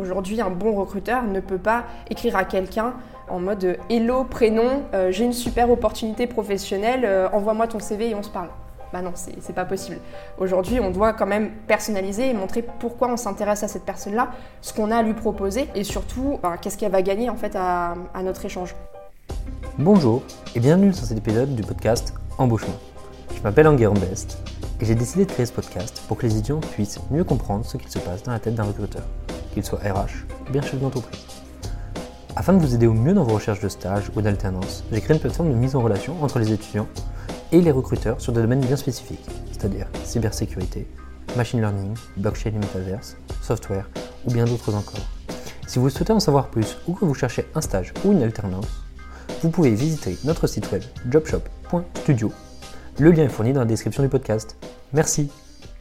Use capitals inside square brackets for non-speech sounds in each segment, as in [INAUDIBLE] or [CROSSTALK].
Aujourd'hui, un bon recruteur ne peut pas écrire à quelqu'un en mode Hello, prénom, euh, j'ai une super opportunité professionnelle, euh, envoie-moi ton CV et on se parle. Bah non, c'est pas possible. Aujourd'hui, on doit quand même personnaliser et montrer pourquoi on s'intéresse à cette personne-là, ce qu'on a à lui proposer et surtout bah, qu'est-ce qu'elle va gagner en fait à, notre échange. Bonjour et bienvenue dans cet épisode du podcast Embauchement. Je m'appelle Enguerrand Best et j'ai décidé de créer ce podcast pour que les étudiants puissent mieux comprendre ce qu'il se passe dans la tête d'un recruteur, qu'il soit RH ou bien chef d'entreprise. Afin de vous aider au mieux dans vos recherches de stage ou d'alternance, j'ai créé une plateforme de mise en relation entre les étudiants et les recruteurs sur des domaines bien spécifiques, c'est-à-dire cybersécurité, machine learning, blockchain et metaverse, software ou bien d'autres encore. Si vous souhaitez en savoir plus ou que vous cherchez un stage ou une alternance, vous pouvez visiter notre site web jobshop.studio. Le lien est fourni dans la description du podcast. Merci,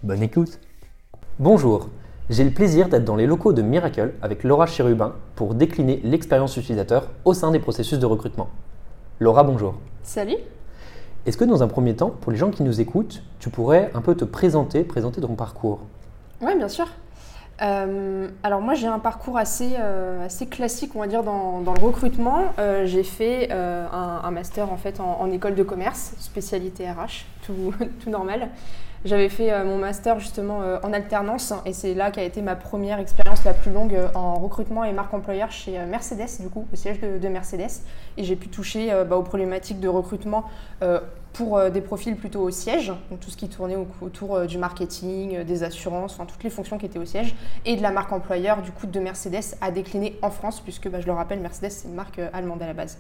bonne écoute. Bonjour, j'ai le plaisir d'être dans les locaux de Miracle avec Laura Chérubin pour décliner l'expérience utilisateur au sein des processus de recrutement. Laura, bonjour. Salut Est-ce que dans un premier temps, pour les gens qui nous écoutent, tu pourrais un peu te présenter, présenter ton parcours? Oui, bien sûr. Euh, alors moi j'ai un parcours assez, euh, assez classique on va dire dans, dans le recrutement. Euh, j'ai fait un, un, master en fait en, en, école de commerce, spécialité RH, tout, [LAUGHS] tout normal. J'avais fait mon master justement en alternance et c'est là qu'a été ma première expérience la plus longue en recrutement et marque employeur chez Mercedes du coup, au siège de, de Mercedes. Et j'ai pu toucher bah, aux problématiques de recrutement pour des profils plutôt au siège, donc tout ce qui tournait autour du marketing, des assurances, enfin toutes les fonctions qui étaient au siège, et de la marque employeur du coup de Mercedes à décliner en France, puisque bah, je le rappelle, Mercedes c'est une marque allemande à la base.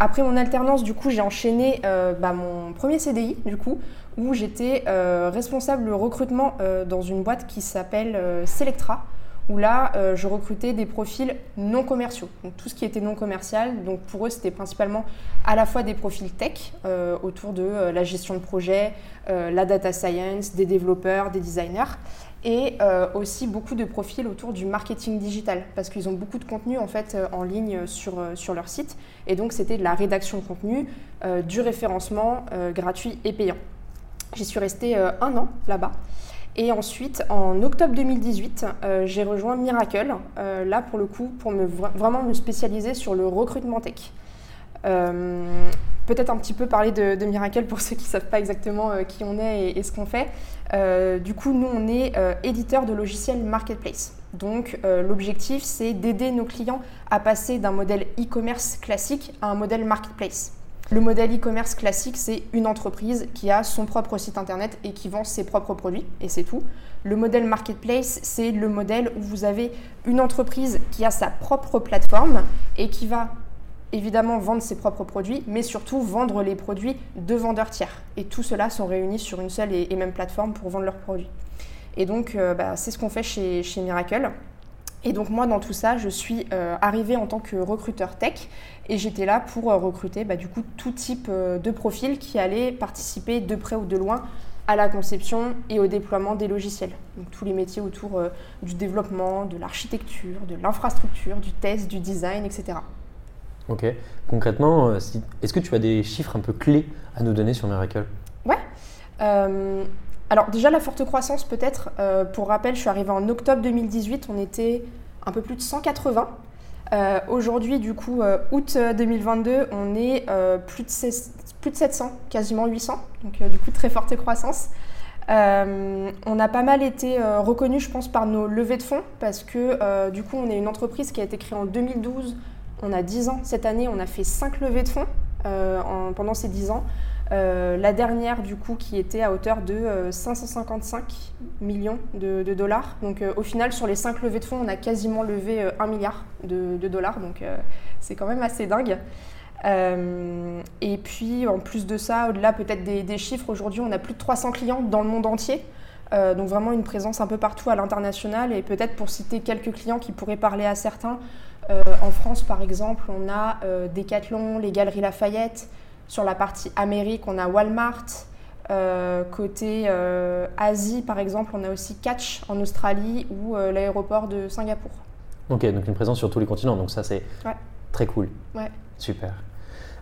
Après mon alternance, du coup, j'ai enchaîné euh, bah, mon premier CDI, du coup, où j'étais euh, responsable recrutement euh, dans une boîte qui s'appelle Selectra, où là, euh, je recrutais des profils non commerciaux. Donc tout ce qui était non commercial, donc pour eux, c'était principalement à la fois des profils tech euh, autour de euh, la gestion de projet, la data science, des développeurs, des designers, et aussi beaucoup de profils autour du marketing digital, parce qu'ils ont beaucoup de contenu en fait en ligne sur, sur leur site, et donc c'était de la rédaction de contenu, du référencement gratuit et payant. J'y suis restée un an là-bas. Et ensuite, en octobre 2018, euh, j'ai rejoint Miracle, euh, là pour le coup, pour me, vraiment me spécialiser sur le recrutement tech. Euh, peut-être un petit peu parler de, Miracle pour [LAUGHS] ceux qui ne savent pas exactement qui on est et, ce qu'on fait. du coup, nous, on est éditeur de logiciels marketplace. Donc, l'objectif, c'est d'aider nos clients à passer d'un modèle e-commerce classique à un modèle marketplace. Le modèle e-commerce classique, c'est une entreprise qui a son propre site internet et qui vend ses propres produits, et c'est tout. Le modèle marketplace, c'est le modèle où vous avez une entreprise qui a sa propre plateforme et qui va évidemment vendre ses propres produits, mais surtout vendre les produits de vendeurs tiers. Et tout cela sont réunis sur une seule et même plateforme pour vendre leurs produits. Et donc, euh, bah, c'est ce qu'on fait chez, chez Miracle. Et donc moi, dans tout ça, je suis euh, arrivée en tant que recruteur tech et j'étais là pour euh, recruter bah, du coup tout type euh, de profils qui allaient participer de près ou de loin à la conception et au déploiement des logiciels. Donc tous les métiers autour du développement, de l'architecture, de l'infrastructure, du test, du design, etc. Ok. Concrètement, est-ce que tu as des chiffres un peu clés à nous donner sur Miracle? Ouais. Alors déjà la forte croissance peut-être, euh, pour rappel, je suis arrivée en octobre 2018, on était un peu plus de 180. Euh, aujourd'hui, du coup, euh, août 2022, on est plus, de plus de 700, quasiment 800, donc du coup très forte croissance. on a pas mal été reconnu, je pense, par nos levées de fonds, parce que du coup, on est une entreprise qui a été créée en 2012, on a 10 ans. Cette année, on a fait 5 levées de fonds pendant ces 10 ans. Euh, la dernière, du coup, qui était à hauteur de 555 euh, millions de, dollars. Donc, euh, au final, sur les 5 levées de fonds, on a quasiment levé 1 milliard de, dollars. Donc, c'est quand même assez dingue. et puis, en plus de ça, au-delà peut-être des, chiffres, aujourd'hui, on a plus de 300 clients dans le monde entier. donc, vraiment une présence un peu partout à l'international. Et peut-être pour citer quelques clients qui pourraient parler à certains, en France, par exemple, on a Decathlon, les Galeries Lafayette. Sur la partie Amérique, on a Walmart. Euh, côté euh, Asie, par exemple, on a aussi Catch en Australie ou euh, l'aéroport de Singapour. Ok, donc une présence sur tous les continents, donc ça c'est très cool. Ouais. Super.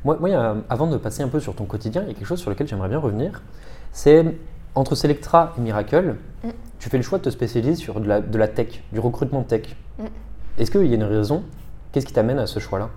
Moi, moi avant de passer un peu sur ton quotidien, il y a quelque chose sur lequel j'aimerais bien revenir. C'est entre Selectra et Miracle, Mm. tu fais le choix de te spécialiser sur de la, de la tech, du recrutement tech. Mm. Est-ce qu'il y a une raison? Qu'est-ce qui t'amène à ce choix-là?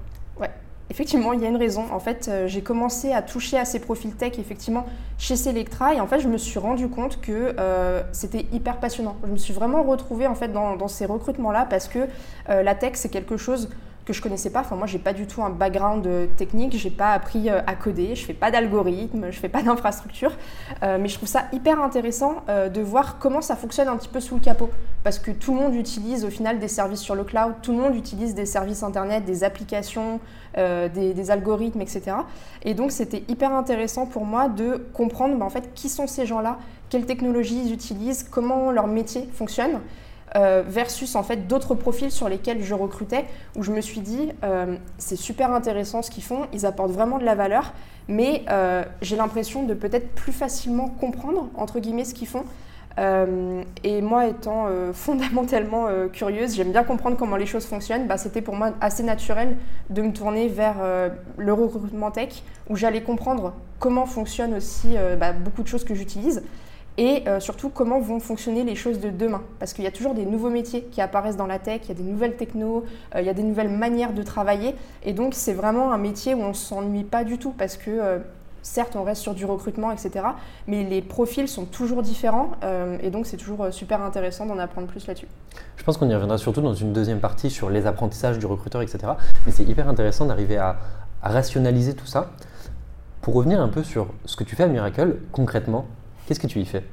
Effectivement, il y a une raison. En fait, euh, j'ai commencé à toucher à ces profils tech effectivement chez Selectra et en fait, je me suis rendu compte que euh, c'était hyper passionnant. Je me suis vraiment retrouvée en fait dans, ces recrutements-là parce que euh, la tech, c'est quelque chose que je connaissais pas. Enfin, moi, j'ai pas du tout un background technique. J'ai pas appris à coder. Je fais pas d'algorithme. Je fais pas [LAUGHS] d'infrastructure. Mais je trouve ça hyper intéressant de voir comment ça fonctionne un petit peu sous le capot. Parce que tout le monde utilise au final des services sur le cloud. Tout le monde utilise des services internet, des applications, des, des algorithmes, etc. Et donc, c'était hyper intéressant pour moi de comprendre bah, en fait qui sont ces gens-là, quelles technologies ils utilisent, comment leur métier fonctionne euh, versus en fait d'autres profils sur lesquels je recrutais où je me suis dit euh, c'est super intéressant ce qu'ils font, ils apportent vraiment de la valeur, mais euh, j'ai l'impression de peut-être plus facilement comprendre entre guillemets ce qu'ils font. Euh, et moi étant euh, [LAUGHS] fondamentalement euh, curieuse, j'aime bien comprendre comment les choses fonctionnent, bah, c'était pour moi assez naturel de me tourner vers le recrutement tech où j'allais comprendre comment fonctionnent aussi bah, beaucoup de choses que j'utilise et surtout comment vont fonctionner les choses de demain. Parce qu'il y a toujours des nouveaux métiers qui apparaissent dans la tech, il y a des nouvelles technos, il y a des nouvelles manières de travailler. Et donc c'est vraiment un métier où on ne s'ennuie pas du tout parce que certes on reste sur du recrutement, etc. Mais les profils sont toujours différents euh, et donc c'est toujours euh, super intéressant d'en apprendre plus là-dessus. Je pense qu'on y reviendra surtout dans une deuxième partie sur les apprentissages du recruteur, etc. Mais c'est hyper intéressant d'arriver à, à rationaliser tout ça. Pour revenir un peu sur ce que tu fais à Miracle, concrètement, qu'est-ce que tu y fais?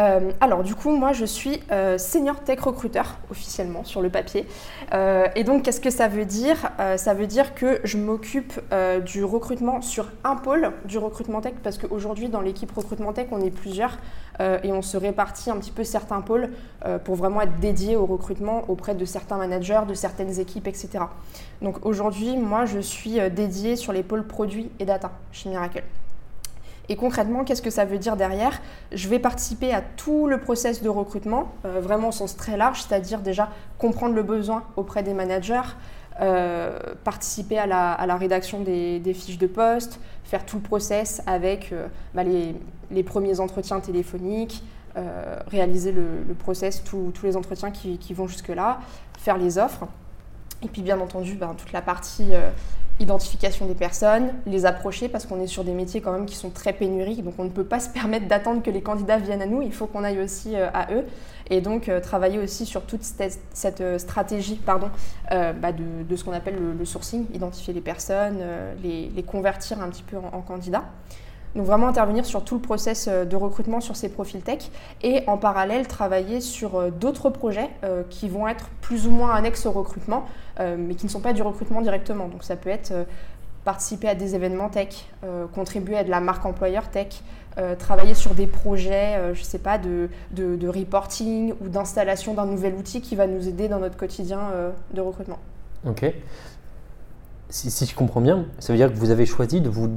Euh, alors du coup, moi je suis euh, senior tech recruteur officiellement sur le papier. Euh, et donc qu'est-ce que ça veut dire? Ça veut dire que je m'occupe du recrutement sur un pôle du recrutement tech parce qu'aujourd'hui dans l'équipe recrutement tech on est plusieurs et on se répartit un petit peu certains pôles pour vraiment être dédié au recrutement auprès de certains managers, de certaines équipes, etc. Donc aujourd'hui, moi je suis dédiée sur les pôles produits et data chez Miracle. Et concrètement, qu'est-ce que ça veut dire derrière? Je vais participer à tout le process de recrutement, euh, vraiment au sens très large, c'est-à-dire déjà comprendre le besoin auprès des managers, euh, participer à la, rédaction des, fiches de poste, faire tout le process avec euh, bah, les, premiers entretiens téléphoniques, réaliser le, le process, tous les entretiens qui, vont jusque-là, faire les offres. Et puis bien entendu, ben, toute la partie identification des personnes, les approcher parce qu'on est sur des métiers quand même qui sont très pénuriques, donc on ne peut pas [LAUGHS] se permettre d'attendre que les candidats viennent à nous, il faut qu'on aille aussi euh, à eux. Et donc euh, travailler aussi sur toute cette, euh, stratégie pardon, bah, de, ce qu'on appelle le, sourcing, identifier les personnes, les, convertir un petit peu en, en candidats. Donc vraiment intervenir sur tout le process de recrutement sur ces profils tech et en parallèle travailler sur d'autres projets qui vont être plus ou moins annexes au recrutement, mais qui ne sont pas du recrutement directement. Donc ça peut être euh, participer à des événements tech, euh, contribuer à de la marque employeur tech, euh, travailler sur des projets, euh, je ne sais pas, de, de, reporting ou d'installation d'un nouvel outil qui va nous aider dans notre quotidien euh, de recrutement. Ok. Si, si je comprends bien, ça veut dire que vous avez choisi de vous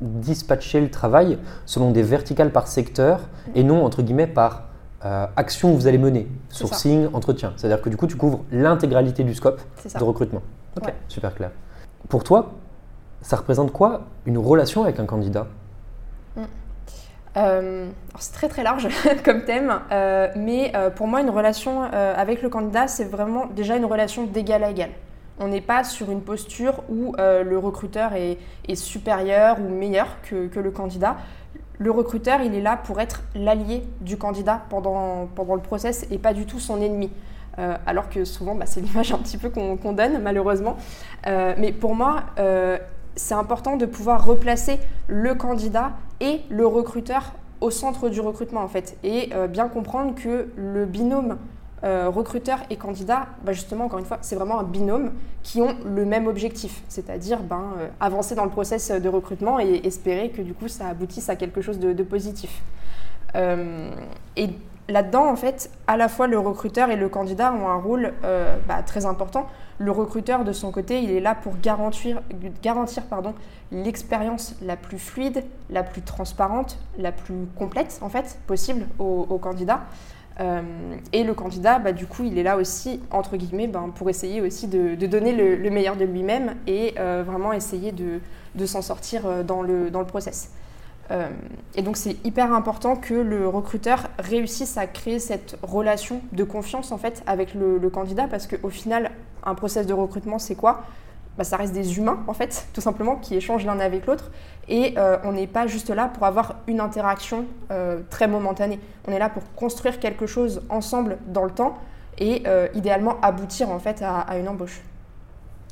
dispatcher le travail selon des verticales par secteur et non, entre guillemets, par euh, action que vous allez mener. Ça. Sourcing, entretien. C'est-à-dire que du coup, tu couvres l'intégralité du scope de recrutement. Ok, Ouais. super clair. Pour toi, ça représente quoi une relation avec un candidat Euh, alors c'est très très large [LAUGHS] comme thème, euh, mais euh, pour moi une relation euh, avec le candidat c'est vraiment déjà une relation d'égal à égal. On n'est pas sur une posture où euh, le recruteur est, est supérieur ou meilleur que, que le candidat. Le recruteur il est là pour être l'allié du candidat pendant, le process et pas du tout son ennemi. Euh, alors que souvent bah, c'est [LAUGHS] l'image un petit peu qu'on donne malheureusement. Euh, mais pour moi, euh, c'est important de pouvoir replacer le candidat et le recruteur au centre du recrutement en fait et bien comprendre que le binôme euh, recruteur et candidat, bah, justement encore une fois, c'est vraiment un binôme qui ont le même objectif, c'est-à-dire ben, euh, avancer dans le process de recrutement et espérer que du coup ça aboutisse à quelque chose de, positif. Euh, et là-dedans, en fait, à la fois le recruteur et le candidat ont un rôle euh, bah, très important. Le recruteur, de son côté, il est là pour garantir, l'expérience la plus fluide, la plus transparente, la plus complète, en fait, possible au candidat. Euh, et le candidat, bah, du coup, il est là aussi, entre guillemets, ben, pour essayer aussi de, donner le, le meilleur de lui-même et euh, vraiment essayer de, s'en sortir euh, dans le, dans le process. et donc c'est hyper important que le recruteur réussisse à créer cette relation de confiance en fait avec le, le candidat parce qu'au final, un process de recrutement, c'est quoi? Bah, ça reste des humains, en fait, tout simplement, qui échangent l'un avec l'autre. Et euh, on n'est pas juste là pour avoir une interaction euh, très momentanée. On est là pour construire quelque chose ensemble dans le temps et euh, idéalement aboutir en fait à, une embauche.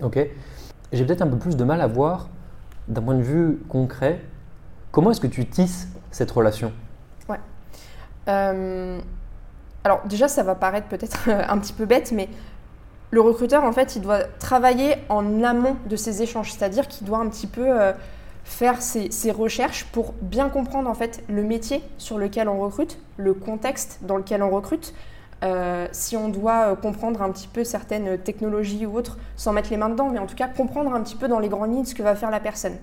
Ok. J'ai peut-être un peu plus de mal à voir, d'un point de vue concret, comment est-ce que tu tisses cette relation? Ouais. alors déjà, ça va paraître peut-être [LAUGHS] un petit peu bête, mais le recruteur, en fait, doit travailler en amont de ces échanges, c'est-à-dire qu'il doit un petit peu euh, faire ses, recherches pour bien comprendre en fait le métier sur lequel on recrute, le contexte dans lequel on recrute. Euh, si on doit euh, comprendre un petit peu certaines technologies ou autres, sans mettre les mains dedans, mais en tout cas comprendre un petit peu dans les grandes lignes ce que va faire la personne.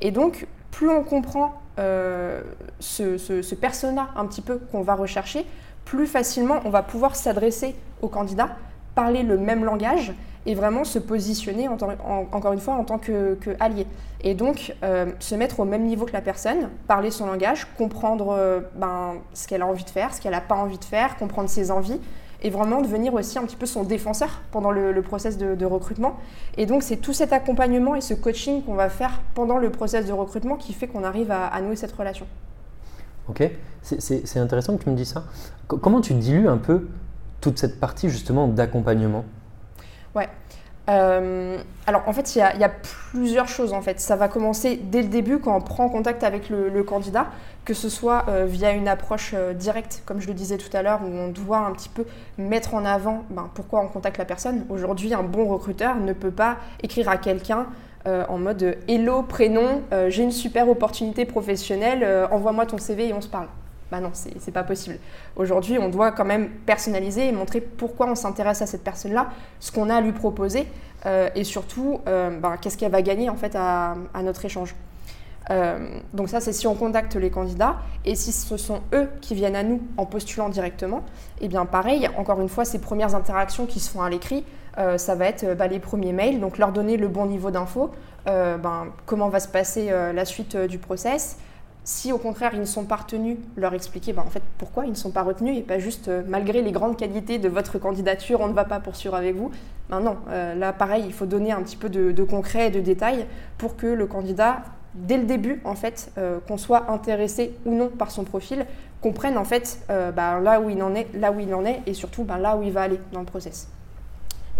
Et donc, plus on comprend ce, ce persona un petit peu qu'on va rechercher, plus facilement on va pouvoir s'adresser au candidat parler le même langage et vraiment se positionner encore une fois en tant que, allié. Et donc euh, se mettre au même niveau que la personne, parler son langage, comprendre euh, ben, ce qu'elle a envie de faire, ce qu'elle n'a pas envie de faire, comprendre ses envies et vraiment devenir aussi un petit peu son défenseur pendant le, process de, recrutement. Et donc c'est tout cet accompagnement et ce coaching qu'on va faire pendant le process de recrutement qui fait qu'on arrive à, nouer cette relation. Ok, c'est intéressant que tu me dis ça. comment tu dilues un peu toute cette partie justement d'accompagnement Ouais. Euh, alors en fait, il y, a plusieurs choses en fait. Ça va commencer dès le début quand on prend contact avec le, candidat, que ce soit euh, via une approche euh, directe, comme je le disais tout à l'heure, où on doit un petit peu mettre en avant ben, pourquoi on contacte la personne. Aujourd'hui, un bon recruteur ne peut pas écrire à quelqu'un en mode Hello, prénom, j'ai une super opportunité professionnelle, envoie-moi ton CV et on se parle. Bah non, c'est pas possible. Aujourd'hui, on doit quand même personnaliser et montrer pourquoi on s'intéresse à cette personne-là, ce qu'on a à lui proposer euh, et surtout euh, bah, qu'est-ce qu'elle va gagner en fait à, notre échange. Euh, donc ça, c'est si on contacte les candidats et si ce sont eux qui viennent à nous en postulant directement, et eh bien pareil, encore une fois, ces premières interactions qui se font à l'écrit, ça va être bah, les premiers mails, donc leur donner le bon niveau d'info, ben, comment va se passer la suite du process, si au contraire ils ne sont pas retenus, leur expliquer bah, en fait pourquoi ils ne sont pas retenus et pas juste euh, malgré les grandes qualités de votre candidature, on ne va pas poursuivre avec vous. Ben non, euh, là pareil, il faut donner un petit peu de, concret et de détails pour que le candidat, dès le début en fait, euh, qu'on soit intéressé ou non par son profil, comprenne en fait bah, là où il en est, là où il en est et surtout bah, là où il va aller dans le process.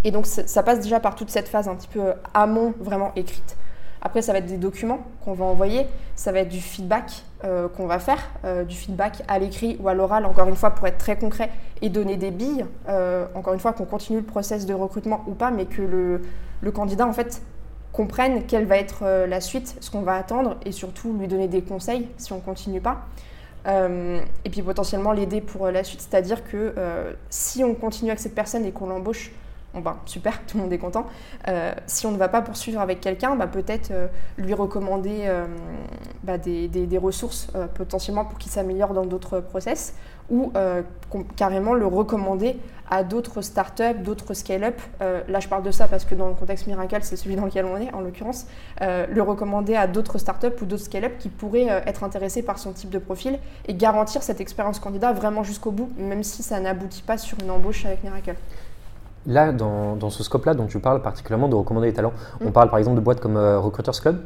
Et donc ça passe déjà par toute cette phase un petit peu amont vraiment écrite. Après, ça va être des documents qu'on va envoyer, ça va être du feedback euh, qu'on va faire, euh, du feedback à l'écrit ou à l'oral, encore une fois, pour être très concret et donner des billes, euh, encore une fois, qu'on continue le process de recrutement ou pas, mais que le, candidat, en fait, comprenne quelle va être la suite, ce qu'on va attendre et surtout lui donner des conseils si on ne continue pas. et puis potentiellement l'aider pour la suite, c'est-à-dire que si on continue avec cette personne et qu'on l'embauche ben, super, tout le monde est content. Euh, si on ne va pas poursuivre avec quelqu'un, bah, peut-être euh, lui recommander euh, bah, des, ressources potentiellement pour qu'il s'améliore dans d'autres process ou carrément le recommander à d'autres startups, d'autres scale-up. là, je parle de ça parce que dans le contexte Miracle, c'est celui dans lequel on est en l'occurrence. le recommander à d'autres startups ou d'autres scale-up qui pourraient être intéressés par son type de profil et garantir cette expérience candidat vraiment jusqu'au bout, même si ça n'aboutit pas sur une embauche avec Miracle. Là, dans, ce scope-là dont tu parles particulièrement de recommander les talents, on mm. parle par exemple de boîtes comme euh, Recruiters Club?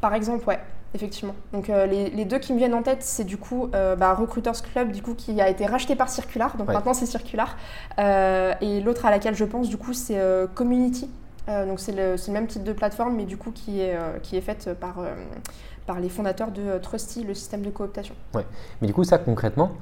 Par exemple, ouais, effectivement. Donc euh, les, deux qui me viennent en tête, c'est du coup euh, bah, Recruiters Club, du coup, qui a été racheté par Circular, donc maintenant c'est Circular. et l'autre à laquelle je pense, du coup, c'est Community. donc c'est le, même type de plateforme, mais du coup qui est, qui est faite par, par les fondateurs de Trusty, le système de cooptation. Ouais. Mais du coup, ça concrètement,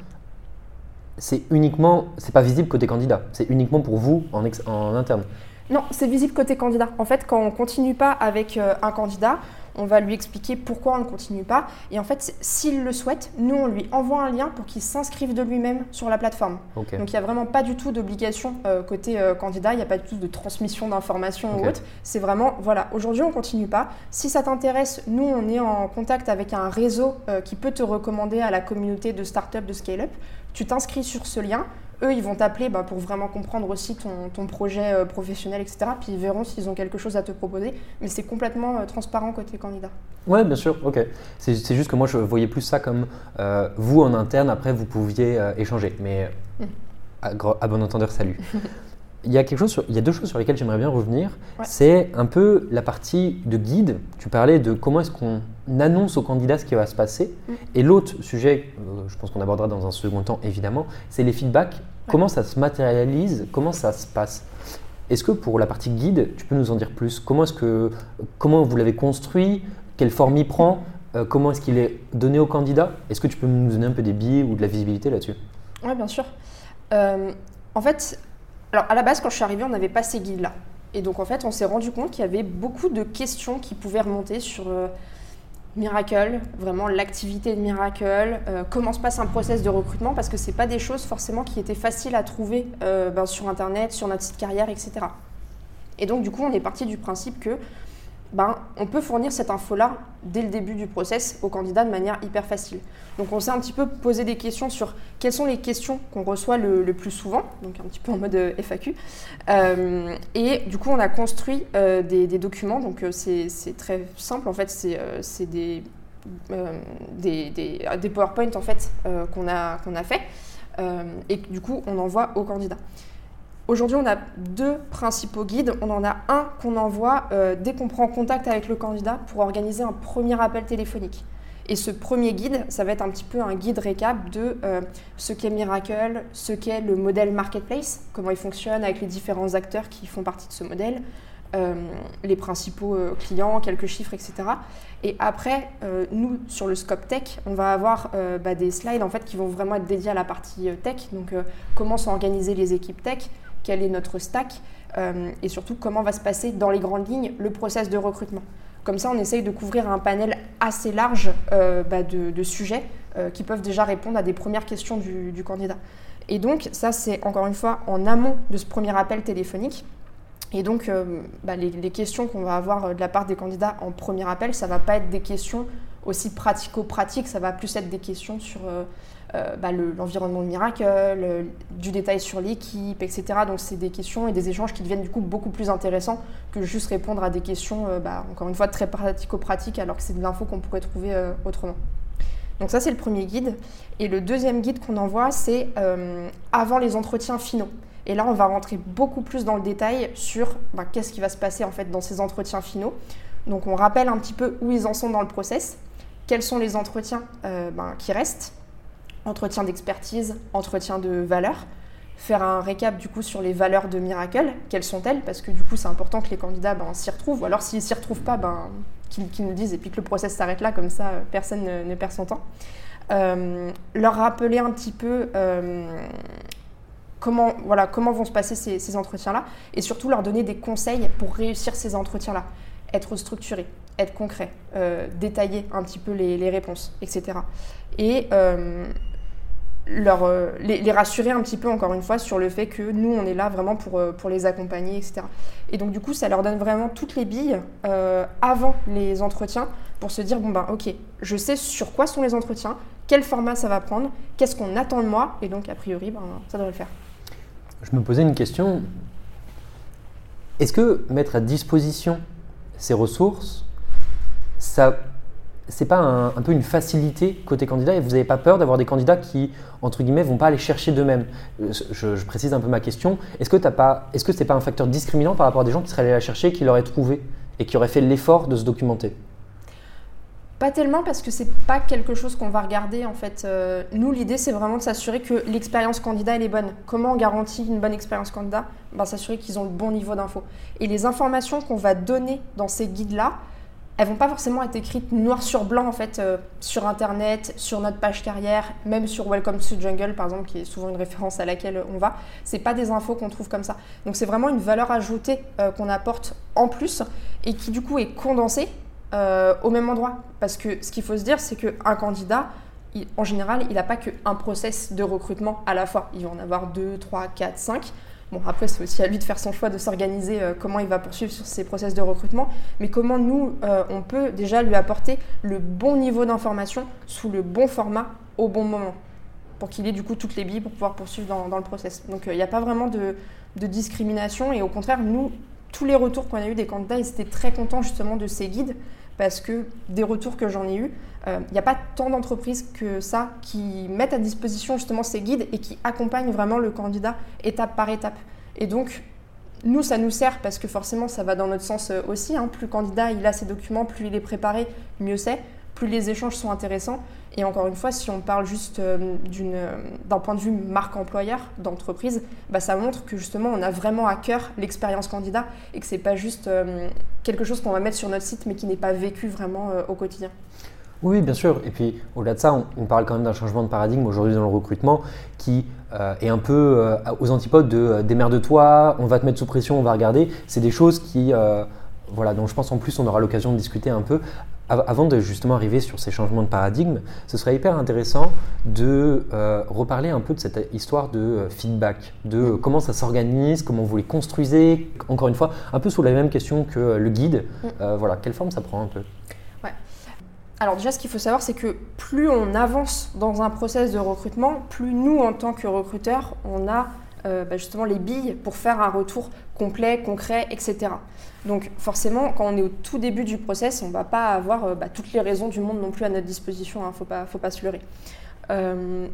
c'est uniquement, c'est pas visible côté candidat, c'est uniquement pour vous en, en interne. Non, c'est visible côté candidat. En fait, quand on continue pas avec euh, un candidat, on va lui expliquer pourquoi on ne continue pas. Et en fait, s'il le souhaite, nous, on lui envoie un lien pour qu'il s'inscrive de lui-même sur la plateforme. Donc, il n'y a vraiment pas du tout d'obligation euh, côté euh, candidat, il n'y a pas du tout de transmission d'informations ou autre. C'est vraiment, voilà, aujourd'hui, on ne continue pas. Si ça t'intéresse, nous, on est en contact avec un réseau qui peut te recommander à la communauté de start-up, de scale-up tu t'inscris sur ce lien, eux, ils vont t'appeler bah, pour vraiment comprendre aussi ton, projet euh, professionnel, etc. Puis ils verront s'ils ont quelque chose à te proposer. Mais c'est complètement euh, transparent côté candidat. Ouais, bien sûr, ok. C'est juste que moi, je voyais plus ça comme euh, vous en interne, après, vous pouviez échanger. Mais mm. à, bon entendeur, salut. [LAUGHS] il y a quelque chose il y a deux choses sur lesquelles j'aimerais bien revenir. C'est un peu la partie de guide. Tu parlais de comment est-ce qu'on annonce au candidat ce qui va se passer. Mm. Et l'autre sujet, je pense qu'on abordera dans un second temps évidemment, c'est les feedbacks Comment ça se matérialise? Comment ça se passe? Est-ce que pour la partie guide, tu peux nous en dire plus? Comment est-ce que comment vous l'avez construit? Quelle forme il prend? Euh, Comment est-ce qu'il est donné au candidat? Est-ce que tu peux nous donner un peu des billes ou de la visibilité là-dessus? Oui, bien sûr. Euh, en fait, alors à la base, quand je suis arrivée, on n'avait pas ces guides-là. Et donc en fait, on s'est rendu compte qu'il y avait beaucoup de questions qui pouvaient remonter sur euh, Miracle, vraiment l'activité de Miracle, euh, comment se passe un process de recrutement, parce que ce pas des choses forcément qui étaient faciles à trouver euh, ben, sur Internet, sur notre site carrière, etc. Et donc du coup, on est parti du principe que ben, on peut fournir cette info-là dès le début du process au candidat de manière hyper facile. Donc on s'est un petit peu posé des questions sur quelles sont les questions qu'on reçoit le, plus souvent, donc un petit peu en mode euh, FAQ. Euh, et du coup on a construit euh, des, documents, donc c'est très simple en fait, c'est des, PowerPoint en fait qu'on a, qu'on a fait. et du coup on envoie au candidat. Aujourd'hui, on a deux principaux guides. On en a un qu'on envoie euh, dès qu'on prend contact avec le candidat pour organiser un premier appel téléphonique. Et ce premier guide, ça va être un petit peu un guide récap de euh, ce qu'est Miracle, ce qu'est le modèle marketplace, comment il fonctionne avec les différents acteurs qui font partie de ce modèle, euh, les principaux clients, quelques chiffres, etc. Et après, nous, sur le scope tech, on va avoir bah, des slides en fait, qui vont vraiment être dédiés à la partie tech. Donc, comment sont organisées les équipes tech, quel est notre stack euh, et surtout comment va se passer dans les grandes lignes le process de recrutement. Comme ça, on essaye de couvrir un panel assez large euh, bah, de, sujets euh, qui peuvent déjà répondre à des premières questions du, candidat. Et donc, ça, c'est encore une fois en amont de ce premier appel téléphonique. Et donc, bah, les, les, questions qu'on va avoir de la part des candidats en premier appel, ça ne va pas être des questions aussi pratico-pratiques, ça va plus être des questions sur euh, bah, l'environnement de Miracle, euh, du détail sur l'équipe, etc. Donc c'est des questions et des échanges qui deviennent du coup beaucoup plus intéressants que juste répondre à des questions, euh, bah, encore une fois, très pratico-pratiques, alors que c'est de l'info qu'on pourrait trouver autrement. Donc ça c'est le premier guide. Et le deuxième guide qu'on envoie, c'est avant les entretiens finaux. Et là, on va rentrer beaucoup plus dans le détail sur bah, qu'est-ce qui va se passer en fait dans ces entretiens finaux. Donc on rappelle un petit peu où ils en sont dans le process, quels sont les entretiens qui restent, entretien d'expertise, entretien de valeur, faire un récap du coup sur les valeurs de Miracle, quelles sont-elles, parce que du coup c'est important que les candidats ben, s'y retrouvent, ou alors s'ils s'y retrouvent pas, ben, qu'ils nous disent et puis que le process s'arrête là, comme ça personne ne, perd son temps. Euh, leur rappeler un petit peu euh, comment, voilà, comment vont se passer ces, entretiens-là, et surtout leur donner des conseils pour réussir ces entretiens-là, être structuré, être concret, euh, détailler un petit peu les, les réponses, etc. Et leur, euh, les, rassurer un petit peu, encore une fois, sur le fait que nous, on est là vraiment pour, euh, pour les accompagner, etc. Et donc, du coup, ça leur donne vraiment toutes les billes euh, avant les entretiens pour se dire, bon, ben, ok, je sais sur quoi sont les entretiens, quel format ça va prendre, qu'est-ce qu'on attend de moi, et donc, a priori, ben, ça devrait le faire. Je me posais une question. Est-ce que mettre à disposition ces ressources, ça c'est pas un, peu une facilité côté candidat et vous n'avez pas peur d'avoir des candidats qui, entre guillemets, vont pas aller chercher d'eux-mêmes euh, je, précise un peu ma question. Est-ce que ce c'est pas un facteur discriminant par rapport à des gens qui seraient allés la chercher, qui l'auraient trouvé et qui auraient fait l'effort de se documenter? Pas tellement parce que c'est pas quelque chose qu'on va regarder en fait. Euh, nous, l'idée c'est vraiment de s'assurer que l'expérience candidat est bonne. Comment on garantit une bonne expérience candidat? Ben, S'assurer qu'ils ont le bon niveau d'info. Et les informations qu'on va donner dans ces guides-là, elles vont pas forcément être écrites noir sur blanc en fait euh, sur internet, sur notre page carrière, même sur Welcome to Jungle par exemple qui est souvent une référence à laquelle on va. C'est pas des infos qu'on trouve comme ça. Donc c'est vraiment une valeur ajoutée euh, qu'on apporte en plus et qui du coup est condensée euh, au même endroit. Parce que ce qu'il faut se dire c'est qu'un candidat en général, il n'a pas qu'un process de recrutement à la fois. Il va en avoir deux, trois, quatre, cinq. Bon, après, c'est aussi à lui de faire son choix, de s'organiser, euh, comment il va poursuivre sur ses process de recrutement, mais comment nous, euh, on peut déjà lui apporter le bon niveau d'information sous le bon format au bon moment. pour qu'il ait du coup toutes les billes pour pouvoir poursuivre dans, le process. Donc il n'y a pas vraiment de, de, discrimination et au contraire, nous, tous les retours qu'on a eu des candidats, ils étaient très contents justement de ces guides parce que des retours que j'en ai eus, il n'y a pas tant d'entreprises que ça qui mettent à disposition justement ces guides et qui accompagnent vraiment le candidat étape par étape. Et donc, nous, ça nous sert parce que forcément, ça va dans notre sens euh, aussi. Hein. Plus le candidat il a ses documents, plus il est préparé, mieux c'est. Plus les échanges sont intéressants. Et encore une fois, si on parle juste euh, euh, d'un point de vue marque employeur d'entreprise, bah, ça montre que justement, on a vraiment à cœur l'expérience candidat et que c'est pas juste quelque chose qu'on va mettre sur notre site mais qui n'est pas vécu vraiment au quotidien. Oui, bien sûr. Et puis au-delà de ça, on, parle quand même d'un changement de paradigme aujourd'hui dans le recrutement qui euh, est un peu euh, aux antipodes de euh, de toi, on va te mettre sous pression, on va regarder. C'est des choses qui, voilà, dont je pense en plus on aura l'occasion de discuter un peu. Avant de justement arriver sur ces changements de paradigme, ce serait hyper intéressant de reparler un peu de cette histoire de feedback, de comment ça s'organise, comment vous les construisez, encore une fois, un peu sous la même question que le guide. Mm. voilà, quelle forme ça prend un peu? Alors déjà, ce qu'il faut savoir, c'est que plus on avance dans un process de recrutement, plus nous, en tant que recruteurs, on a euh, bah, justement les billes pour faire un retour complet, concret, etc. Donc forcément, quand on est au tout début du process, on ne va pas avoir euh, bah, toutes les raisons du monde non plus à notre disposition, il hein, ne faut pas, faut pas se leurrer. Euh,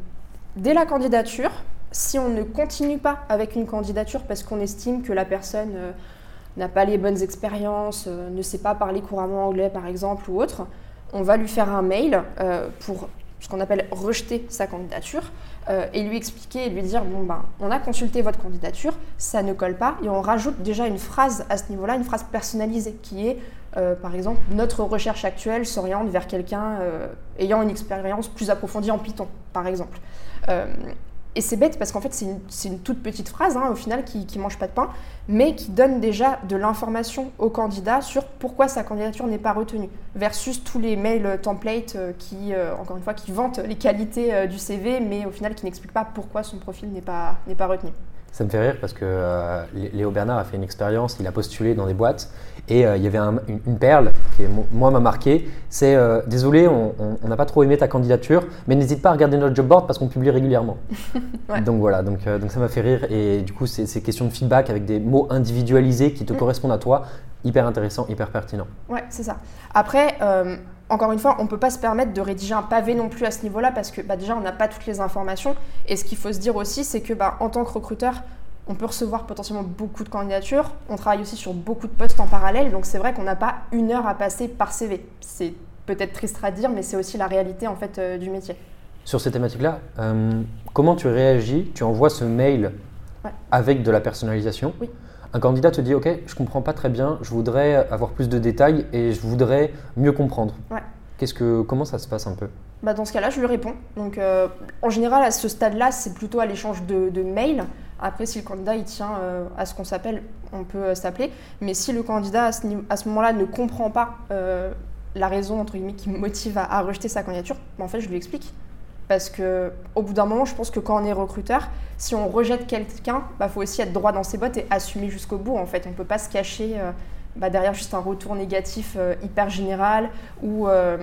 dès la candidature, si on ne continue pas avec une candidature parce qu'on estime que la personne n'a pas les bonnes expériences, ne sait pas parler couramment anglais par exemple ou autre, on va lui faire un mail euh, pour ce qu'on appelle rejeter sa candidature euh, et lui expliquer et lui dire bon ben on a consulté votre candidature, ça ne colle pas et on rajoute déjà une phrase à ce niveau-là, une phrase personnalisée qui est euh, par exemple notre recherche actuelle s'oriente vers quelqu'un ayant une expérience plus approfondie en Python par exemple. Et c'est bête parce qu'en fait, c'est une, toute petite phrase hein, au final qui ne mange pas de pain, mais qui donne déjà de l'information au candidat sur pourquoi sa candidature n'est pas retenue, versus tous les mails templates euh, qui, euh, encore une fois, qui vantent les qualités euh, du CV, mais au final qui n'expliquent pas pourquoi son profil n'est pas, pas retenu. Ça me fait rire parce que Léo Bernard a fait une expérience, il a postulé dans des boîtes et il y avait une, perle qui, moi, m'a marqué. C'est désolé, on n'a pas trop aimé ta candidature, mais n'hésite pas à regarder notre job board parce qu'on publie régulièrement. [LAUGHS] Donc voilà, donc, donc ça m'a fait rire et du coup, c'est ces questions de feedback avec des mots individualisés qui te mm. correspondent à toi, hyper intéressant, hyper pertinent. Ouais, c'est ça. Après, encore une fois, on ne peut pas se permettre de rédiger un pavé non plus à ce niveau-là parce que bah, déjà, on n'a pas toutes les informations. Et ce qu'il faut se dire aussi, c'est que bah, en tant que recruteur, on peut recevoir potentiellement beaucoup de candidatures. On travaille aussi sur beaucoup de postes en parallèle. Donc c'est vrai qu'on n'a pas une heure à passer par CV. C'est peut-être triste à dire, mais c'est aussi la réalité en fait euh, du métier. Sur ces thématiques-là, euh, comment tu réagis? Tu envoies ce mail avec de la personnalisation? Oui un candidat te dit Ok, je comprends pas très bien, je voudrais avoir plus de détails et je voudrais mieux comprendre. Qu'est-ce que, comment ça se passe un peu? Bah Dans ce cas-là, je lui réponds. Donc, euh, en général, à ce stade-là, c'est plutôt à l'échange de, de mails. Après, si le candidat il tient euh, à ce qu'on s'appelle, on peut euh, s'appeler. Mais si le candidat à ce, moment-là ne comprend pas la raison entre guillemets qui motive à, rejeter sa candidature, bah, en fait, je lui explique. Parce que au bout d'un moment, je pense que quand on est recruteur, si on rejette quelqu'un, il bah, faut aussi être droit dans ses bottes et assumer jusqu'au bout. En fait, on ne peut pas se cacher euh, bah, derrière juste un retour négatif euh, hyper général ou euh,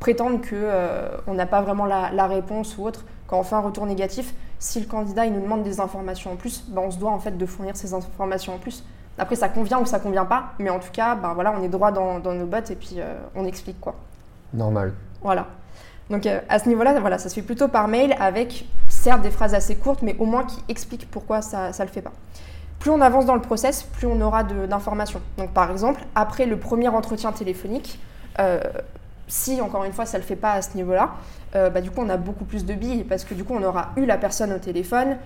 prétendre qu'on n'a pas vraiment la, réponse ou autre. Quand on fait un retour négatif, si le candidat il nous demande des informations en plus, bah, on se doit en fait de fournir ces informations en plus. Après, ça convient ou ça convient pas, mais en tout cas, voilà, on est droit dans, dans nos bottes et puis on explique quoi. Normal. Voilà. Donc euh, à ce niveau-là, voilà, ça se fait plutôt par mail avec certes des phrases assez courtes, mais au moins qui expliquent pourquoi ça ne le fait pas. Plus on avance dans le process, plus on aura d'informations. Donc par exemple, après le premier entretien téléphonique, euh, si encore une fois ça le fait pas à ce niveau-là, euh, bah, du coup on a beaucoup plus de billes parce que du coup on aura eu la personne au téléphone,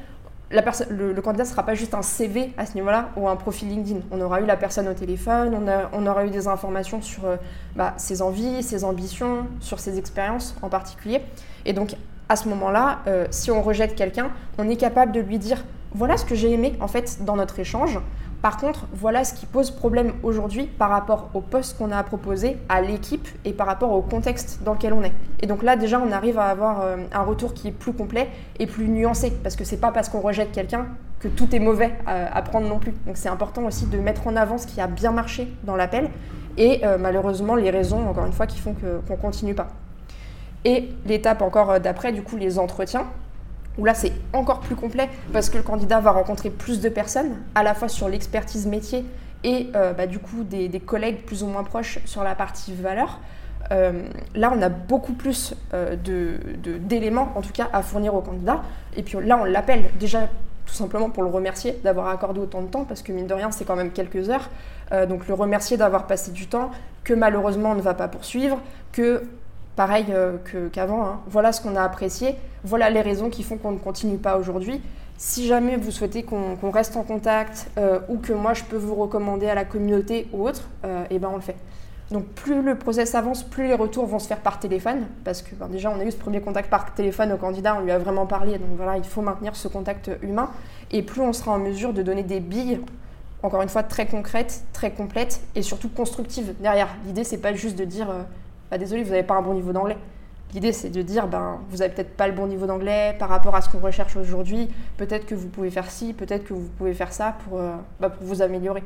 le, candidat ne sera pas juste un CV à ce niveau-là ou un profil LinkedIn. On aura eu la personne au téléphone, on, aura eu des informations sur euh, bah, ses envies, ses ambitions, sur ses expériences en particulier. Et donc, à ce moment-là, euh, si on rejette quelqu'un, on est capable de lui dire voilà ce que j'ai aimé en fait dans notre échange. Par contre, voilà ce qui pose problème aujourd'hui par rapport au poste qu'on a proposé, à l'équipe et par rapport au contexte dans lequel on est. Et donc là, déjà, on arrive à avoir euh, un retour qui est plus complet et plus nuancé, parce que c'est pas parce qu'on rejette quelqu'un que tout est mauvais à, prendre non plus. Donc c'est important aussi de mettre en avant ce qui a bien marché dans l'appel et euh, malheureusement les raisons, encore une fois, qui font qu'on ne continue pas. Et l'étape encore euh, d'après, du coup, les entretiens. Où là c'est encore plus complet parce que le candidat va rencontrer plus de personnes, à la fois sur l'expertise métier et euh, bah, du coup des, collègues plus ou moins proches sur la partie valeur. Euh, là, on a beaucoup plus euh, d'éléments, en tout cas, à fournir au candidat. Et puis là, on l'appelle déjà tout simplement pour le remercier d'avoir accordé autant de temps, parce que mine de rien, c'est quand même quelques heures. donc le remercier d'avoir passé du temps, que malheureusement on ne va pas poursuivre, que pareil qu'avant, hein, voilà ce qu'on a apprécié, voilà les raisons qui font qu'on ne continue pas aujourd'hui. Si jamais vous souhaitez qu'on reste en contact euh, ou que moi je peux vous recommander à la communauté ou autre, euh, et ben on le fait. Donc plus le process avance, plus les retours vont se faire par téléphone, parce que ben, déjà on a eu ce premier contact par téléphone au candidat, on lui a vraiment parlé, donc voilà, il faut maintenir ce contact humain, et plus on sera en mesure de donner des billes, encore une fois très concrètes, très complètes, et surtout constructives derrière. L'idée c'est pas juste de dire, euh, bah, désolé, vous n'avez pas un bon niveau d'anglais. L'idée, c'est de dire, ben, vous n'avez peut-être pas le bon niveau d'anglais par rapport à ce qu'on recherche aujourd'hui. Peut-être que vous pouvez faire ci, peut-être que vous pouvez faire ça pour, euh, bah, pour vous améliorer.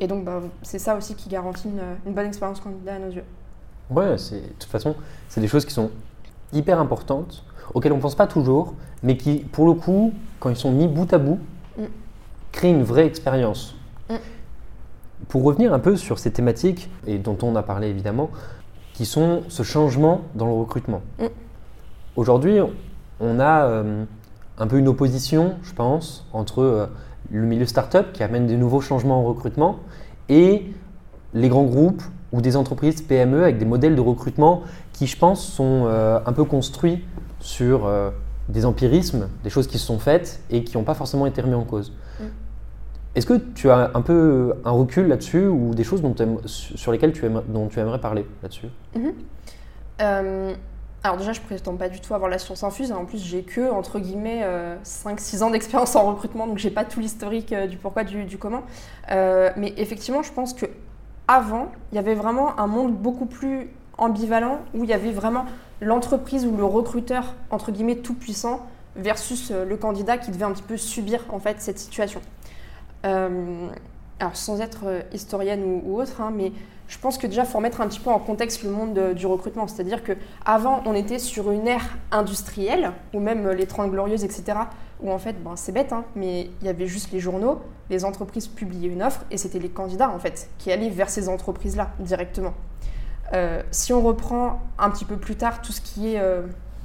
Et donc, ben, c'est ça aussi qui garantit une, bonne expérience candidat à nos yeux. Ouais, c'est, de toute façon, c'est des choses qui sont hyper importantes, auxquelles on ne pense pas toujours, mais qui, pour le coup, quand ils sont mis bout à bout, mm. créent une vraie expérience. Mm. Pour revenir un peu sur ces thématiques, et dont on a parlé évidemment, qui sont ce changement dans le recrutement. Mm. Aujourd'hui, on a euh, un peu une opposition, je pense, entre euh, le milieu startup qui amène des nouveaux changements en recrutement et les grands groupes ou des entreprises PME avec des modèles de recrutement qui, je pense, sont euh, un peu construits sur des empirismes, des choses qui se sont faites et qui n'ont pas forcément été remis en cause. Mm. Est-ce que tu as un peu un recul là-dessus ou des choses dont sur lesquelles tu, aimerais, dont tu aimerais parler là-dessus? Mhm. euh, Alors déjà, je ne prétends pas du tout avoir la science infuse. En plus, j'ai que, entre guillemets, 5-6 euh, ans d'expérience en recrutement, donc j'ai pas tout l'historique euh, du pourquoi, du, du comment. mais effectivement, je pense que avant, il y avait vraiment un monde beaucoup plus ambivalent où il y avait vraiment l'entreprise ou le recruteur, entre guillemets, tout puissant versus le candidat qui devait un petit peu subir en fait cette situation. Euh, alors sans être euh, historienne ou, autre, hein, mais je pense que déjà, faut remettre un petit peu en contexte le monde du recrutement. C'est-à-dire qu'avant, on était sur une ère industrielle, ou même les 30 glorieuses, etc., où en fait, ben, c'est bête, hein, mais il y avait juste les journaux, les entreprises publiaient une offre, et c'était les candidats, en fait, qui allaient vers ces entreprises-là directement. Euh, si on reprend un petit peu plus tard tout ce qui est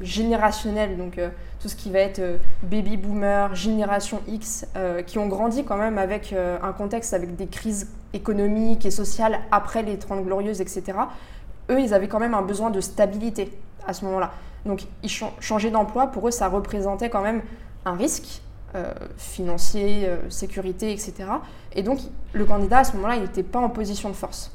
générationnel, donc euh, tout ce qui va être euh, baby boomer, génération X, euh, qui ont grandi quand même avec un contexte avec des crises économiques et sociales après les 30 glorieuses, etc. Eux, ils avaient quand même un besoin de stabilité à ce moment-là. Donc, ils changer d'emploi, pour eux, ça représentait quand même un risque financier, sécurité, etc. Et donc, le candidat, à ce moment-là, il n'était pas en position de force.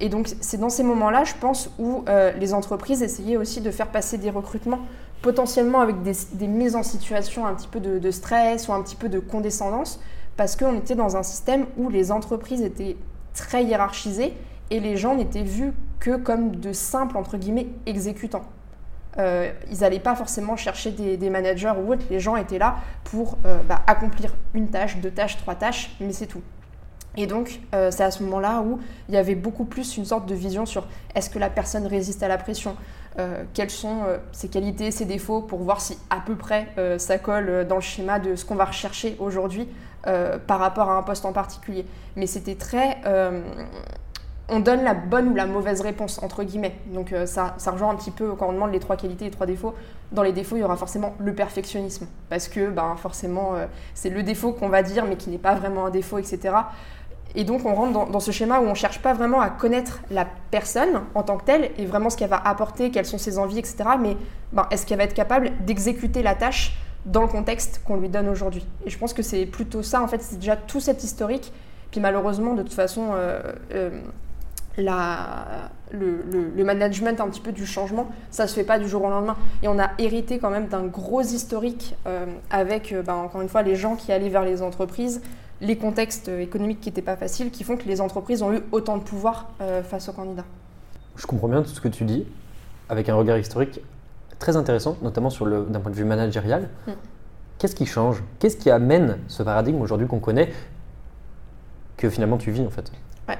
Et donc, c'est dans ces moments-là, je pense, où euh, les entreprises essayaient aussi de faire passer des recrutements potentiellement avec des, mises en situation un petit peu de, stress ou un petit peu de condescendance, parce qu'on était dans un système où les entreprises étaient très hiérarchisées et les gens n'étaient vus que comme de simples, entre guillemets, exécutants. Euh, ils n'allaient pas forcément chercher des, managers ou autres, les gens étaient là pour euh, bah, accomplir une tâche, deux tâches, trois tâches, mais c'est tout. Et donc, euh, c'est à ce moment-là où il y avait beaucoup plus une sorte de vision sur est-ce que la personne résiste à la pression, euh, quelles sont euh, ses qualités, ses défauts, pour voir si à peu près ça colle dans le schéma de ce qu'on va rechercher aujourd'hui par rapport à un poste en particulier. Mais c'était très... on donne la bonne ou la mauvaise réponse, entre guillemets. Donc ça, ça rejoint un petit peu quand on demande les trois qualités et les trois défauts. Dans les défauts, il y aura forcément le perfectionnisme. Parce que ben, forcément, c'est le défaut qu'on va dire, mais qui n'est pas vraiment un défaut, etc. Et donc on rentre dans, ce schéma où on ne cherche pas vraiment à connaître la personne en tant que telle et vraiment ce qu'elle va apporter, quelles sont ses envies, etc. Mais ben, est-ce qu'elle va être capable d'exécuter la tâche dans le contexte qu'on lui donne aujourd'hui? Et je pense que c'est plutôt ça, en fait, c'est déjà tout cet historique. Puis malheureusement, de toute façon, euh, euh, le, management un petit peu du changement, ça ne se fait pas du jour au lendemain. Et on a hérité quand même d'un gros historique euh, avec, ben, encore une fois, les gens qui allaient vers les entreprises, les contextes économiques qui n'étaient pas faciles, qui font que les entreprises ont eu autant de pouvoir euh, face aux candidats. Je comprends bien tout ce que tu dis, avec un regard historique très intéressant, notamment d'un point de vue managérial. Mm. Qu'est-ce qui change? Qu'est-ce qui amène ce paradigme aujourd'hui qu'on connaît, que finalement tu vis en fait? Ouais.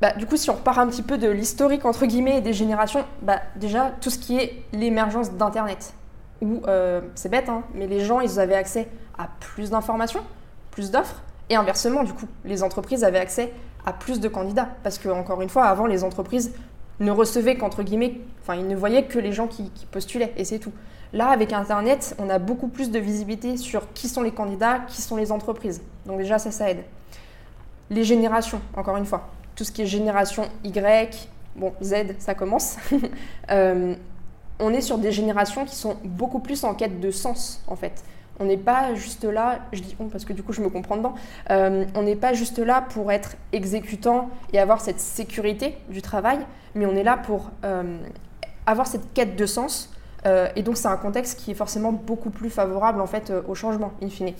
Bah, du coup, si on repart un petit peu de l'historique entre guillemets et des générations, bah, déjà tout ce qui est l'émergence d'Internet. où, euh, c'est bête, hein, mais les gens, ils avaient accès à plus d'informations, plus d'offres, et inversement, du coup, les entreprises avaient accès à plus de candidats. Parce que, encore une fois, avant, les entreprises ne recevaient qu'entre guillemets, enfin, ils ne voyaient que les gens qui, postulaient, et c'est tout. Là, avec Internet, on a beaucoup plus de visibilité sur qui sont les candidats, qui sont les entreprises. Donc déjà, ça, ça aide. Les générations, encore une fois. Tout ce qui est génération Y, bon, Z, ça commence. [LAUGHS] Euh, on est sur des générations qui sont beaucoup plus en quête de sens, en fait. On n'est pas juste là, je dis on parce que du coup je me comprends dedans, euh, on n'est pas juste là pour être exécutant et avoir cette sécurité du travail, mais on est là pour euh, avoir cette quête de sens. et donc c'est un contexte qui est forcément beaucoup plus favorable en fait au changement, in fine.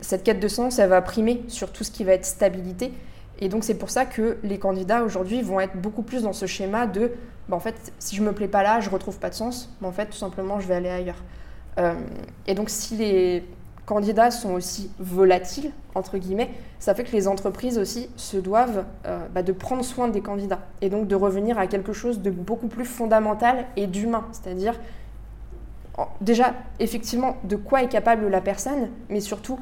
cette quête de sens, elle va primer sur tout ce qui va être stabilité et donc c'est pour ça que les candidats aujourd'hui vont être beaucoup plus dans ce schéma de, bah, en fait, si je me plais pas là, je retrouve pas de sens, mais en fait, tout simplement, je vais aller ailleurs. Euh, et donc si les candidats sont aussi volatiles, entre guillemets, ça fait que les entreprises aussi se doivent euh, bah, de prendre soin des candidats et donc de revenir à quelque chose de beaucoup plus fondamental et d'humain, c'est-à-dire déjà effectivement de quoi est capable la personne, mais surtout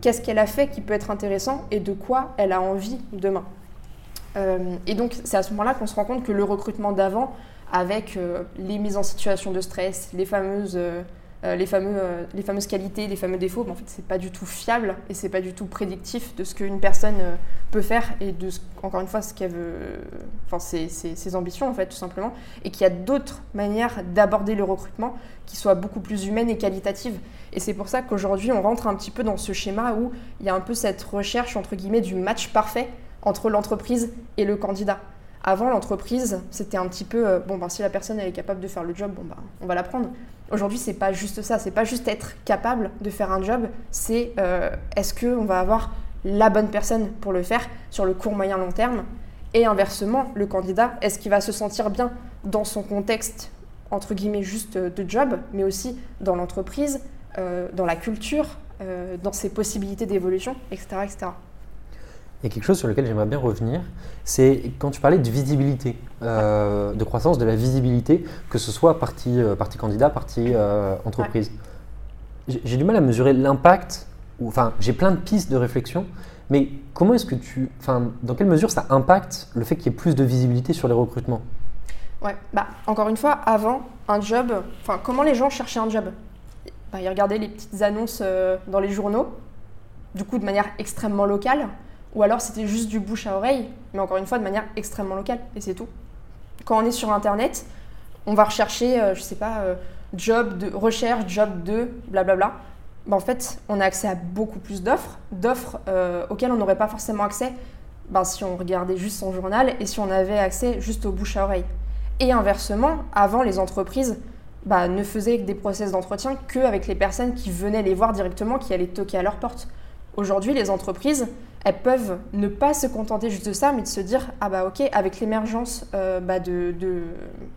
qu'est-ce qu'elle a fait qui peut être intéressant et de quoi elle a envie demain. Euh, et donc c'est à ce moment-là qu'on se rend compte que le recrutement d'avant, avec les mises en situation de stress, les fameuses, euh, les fameux, les fameuses qualités, les fameux défauts, en fait c'est pas du tout fiable et c'est pas du tout prédictif de ce qu'une personne peut faire et de encore une fois ce qu'elle veut, enfin ses, ambitions en fait tout simplement, et qu'il y a d'autres manières d'aborder le recrutement qui soient beaucoup plus humaines et qualitatives. Et c'est pour ça qu'aujourd'hui, on rentre un petit peu dans ce schéma où il y a un peu cette recherche, entre guillemets, du match parfait entre l'entreprise et le candidat. Avant, l'entreprise, c'était un petit peu, euh, bon, ben, si la personne est capable de faire le job, bon, ben, on va la prendre. Aujourd'hui, c'est pas juste ça, c'est pas juste être capable de faire un job, c'est euh, est-ce qu'on va avoir la bonne personne pour le faire sur le court, moyen, long terme? Et inversement, le candidat, est-ce qu'il va se sentir bien dans son contexte, entre guillemets, juste de job, mais aussi dans l'entreprise, euh, dans la culture, euh, dans ses possibilités d'évolution, etc., etc. Il y a quelque chose sur lequel j'aimerais bien revenir, c'est quand tu parlais de visibilité, euh, de croissance de la visibilité, que ce soit partie, partie candidat, partie entreprise. J'ai du mal à mesurer l'impact, enfin j'ai plein de pistes de réflexion, mais comment est-ce que tu, enfin dans quelle mesure ça impacte le fait qu'il y ait plus de visibilité sur les recrutements? Ouais, bah encore une fois, avant un job, enfin comment les gens cherchaient un job? Bah, ils regardaient les petites annonces euh, dans les journaux, du coup de manière extrêmement locale, ou alors c'était juste du bouche à oreille, mais encore une fois de manière extrêmement locale, et c'est tout. Quand on est sur Internet, on va rechercher, euh, je sais pas, euh, job de recherche, job de, blablabla. En fait, on a accès à beaucoup plus d'offres, d'offres auxquelles on n'aurait pas forcément accès bah, si on regardait juste son journal et si on avait accès juste au bouche à oreille. Et inversement, avant, les entreprises bah, ne faisaient des process d'entretien qu'avec les personnes qui venaient les voir directement, qui allaient toquer à leur porte. Aujourd'hui, les entreprises, elles peuvent ne pas se contenter juste de ça, mais de se dire ah bah ok, avec l'émergence euh, bah, de,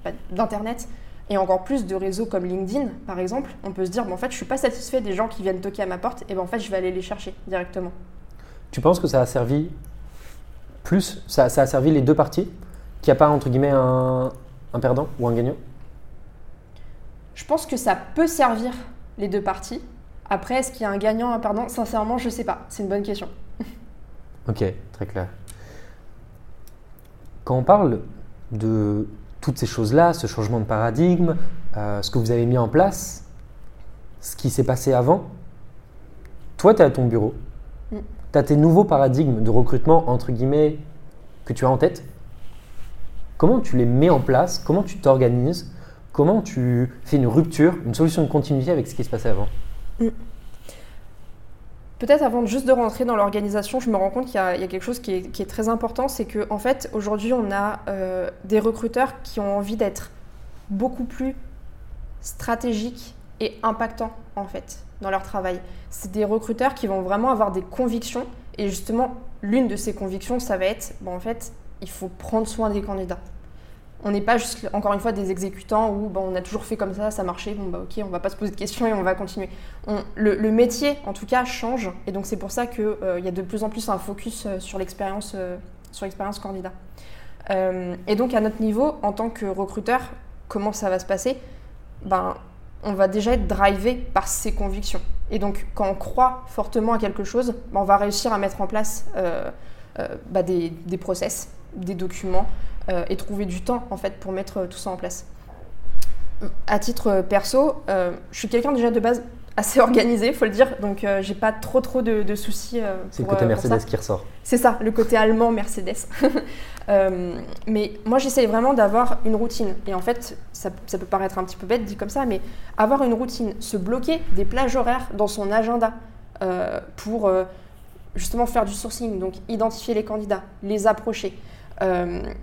bah, d'internet et encore plus de réseaux comme LinkedIn, par exemple, on peut se dire bon, en fait, je suis pas satisfait des gens qui viennent toquer à ma porte, et ben en fait, je vais aller les chercher directement. Tu penses que ça a servi plus, ça, a servi les deux parties, qu'il n'y a pas entre guillemets un perdant ou un gagnant? Je pense que ça peut servir les deux parties. Après, est-ce qu'il y a un gagnant, un perdant? Sincèrement, je ne sais pas. C'est une bonne question. Ok, très clair. Quand on parle de toutes ces choses-là, ce changement de paradigme, euh, ce que vous avez mis en place, ce qui s'est passé avant, toi, tu es à ton bureau. Mm. Tu as tes nouveaux paradigmes de recrutement, entre guillemets, que tu as en tête. Comment tu les mets en place? Comment tu t'organises? Comment tu fais une rupture, une solution de continuité avec ce qui se passait avant? Mm. Peut-être avant juste de rentrer dans l'organisation, je me rends compte qu'il y, a quelque chose qui est, très important, c'est qu'en en fait, aujourd'hui, on a euh, des recruteurs qui ont envie d'être beaucoup plus stratégiques et impactants, en fait, dans leur travail. C'est des recruteurs qui vont vraiment avoir des convictions, et justement, l'une de ces convictions, ça va être, bon, en fait, il faut prendre soin des candidats on n'est pas juste, encore une fois, des exécutants où on a toujours fait comme ça, ça marchait, bon bah ok, on va pas se poser de questions et on va continuer. le, métier, en tout cas, change et donc c'est pour ça qu'il euh, y a de plus en plus un focus euh, sur l'expérience euh, candidat. et donc à notre niveau, en tant que recruteur, comment ça va se passer? Ben, on va déjà être drivé par ses convictions. Et donc, quand on croit fortement à quelque chose, bah, on va réussir à mettre en place euh, euh, bah, des, process, des documents, euh, et trouver du temps, en fait, pour mettre tout ça en place. À titre perso, je suis quelqu'un déjà de base assez organisé, faut le dire. Donc, euh, j'ai pas trop trop de, soucis. Euh, c'est le côté euh, Mercedes qui ressort. C'est ça, le côté allemand Mercedes. [LAUGHS] mais moi, j'essaye vraiment d'avoir une routine. Et en fait, ça, peut paraître un petit peu bête dit comme ça, mais avoir une routine, se bloquer des plages horaires dans son agenda pour justement faire du sourcing, donc identifier les candidats, les approcher,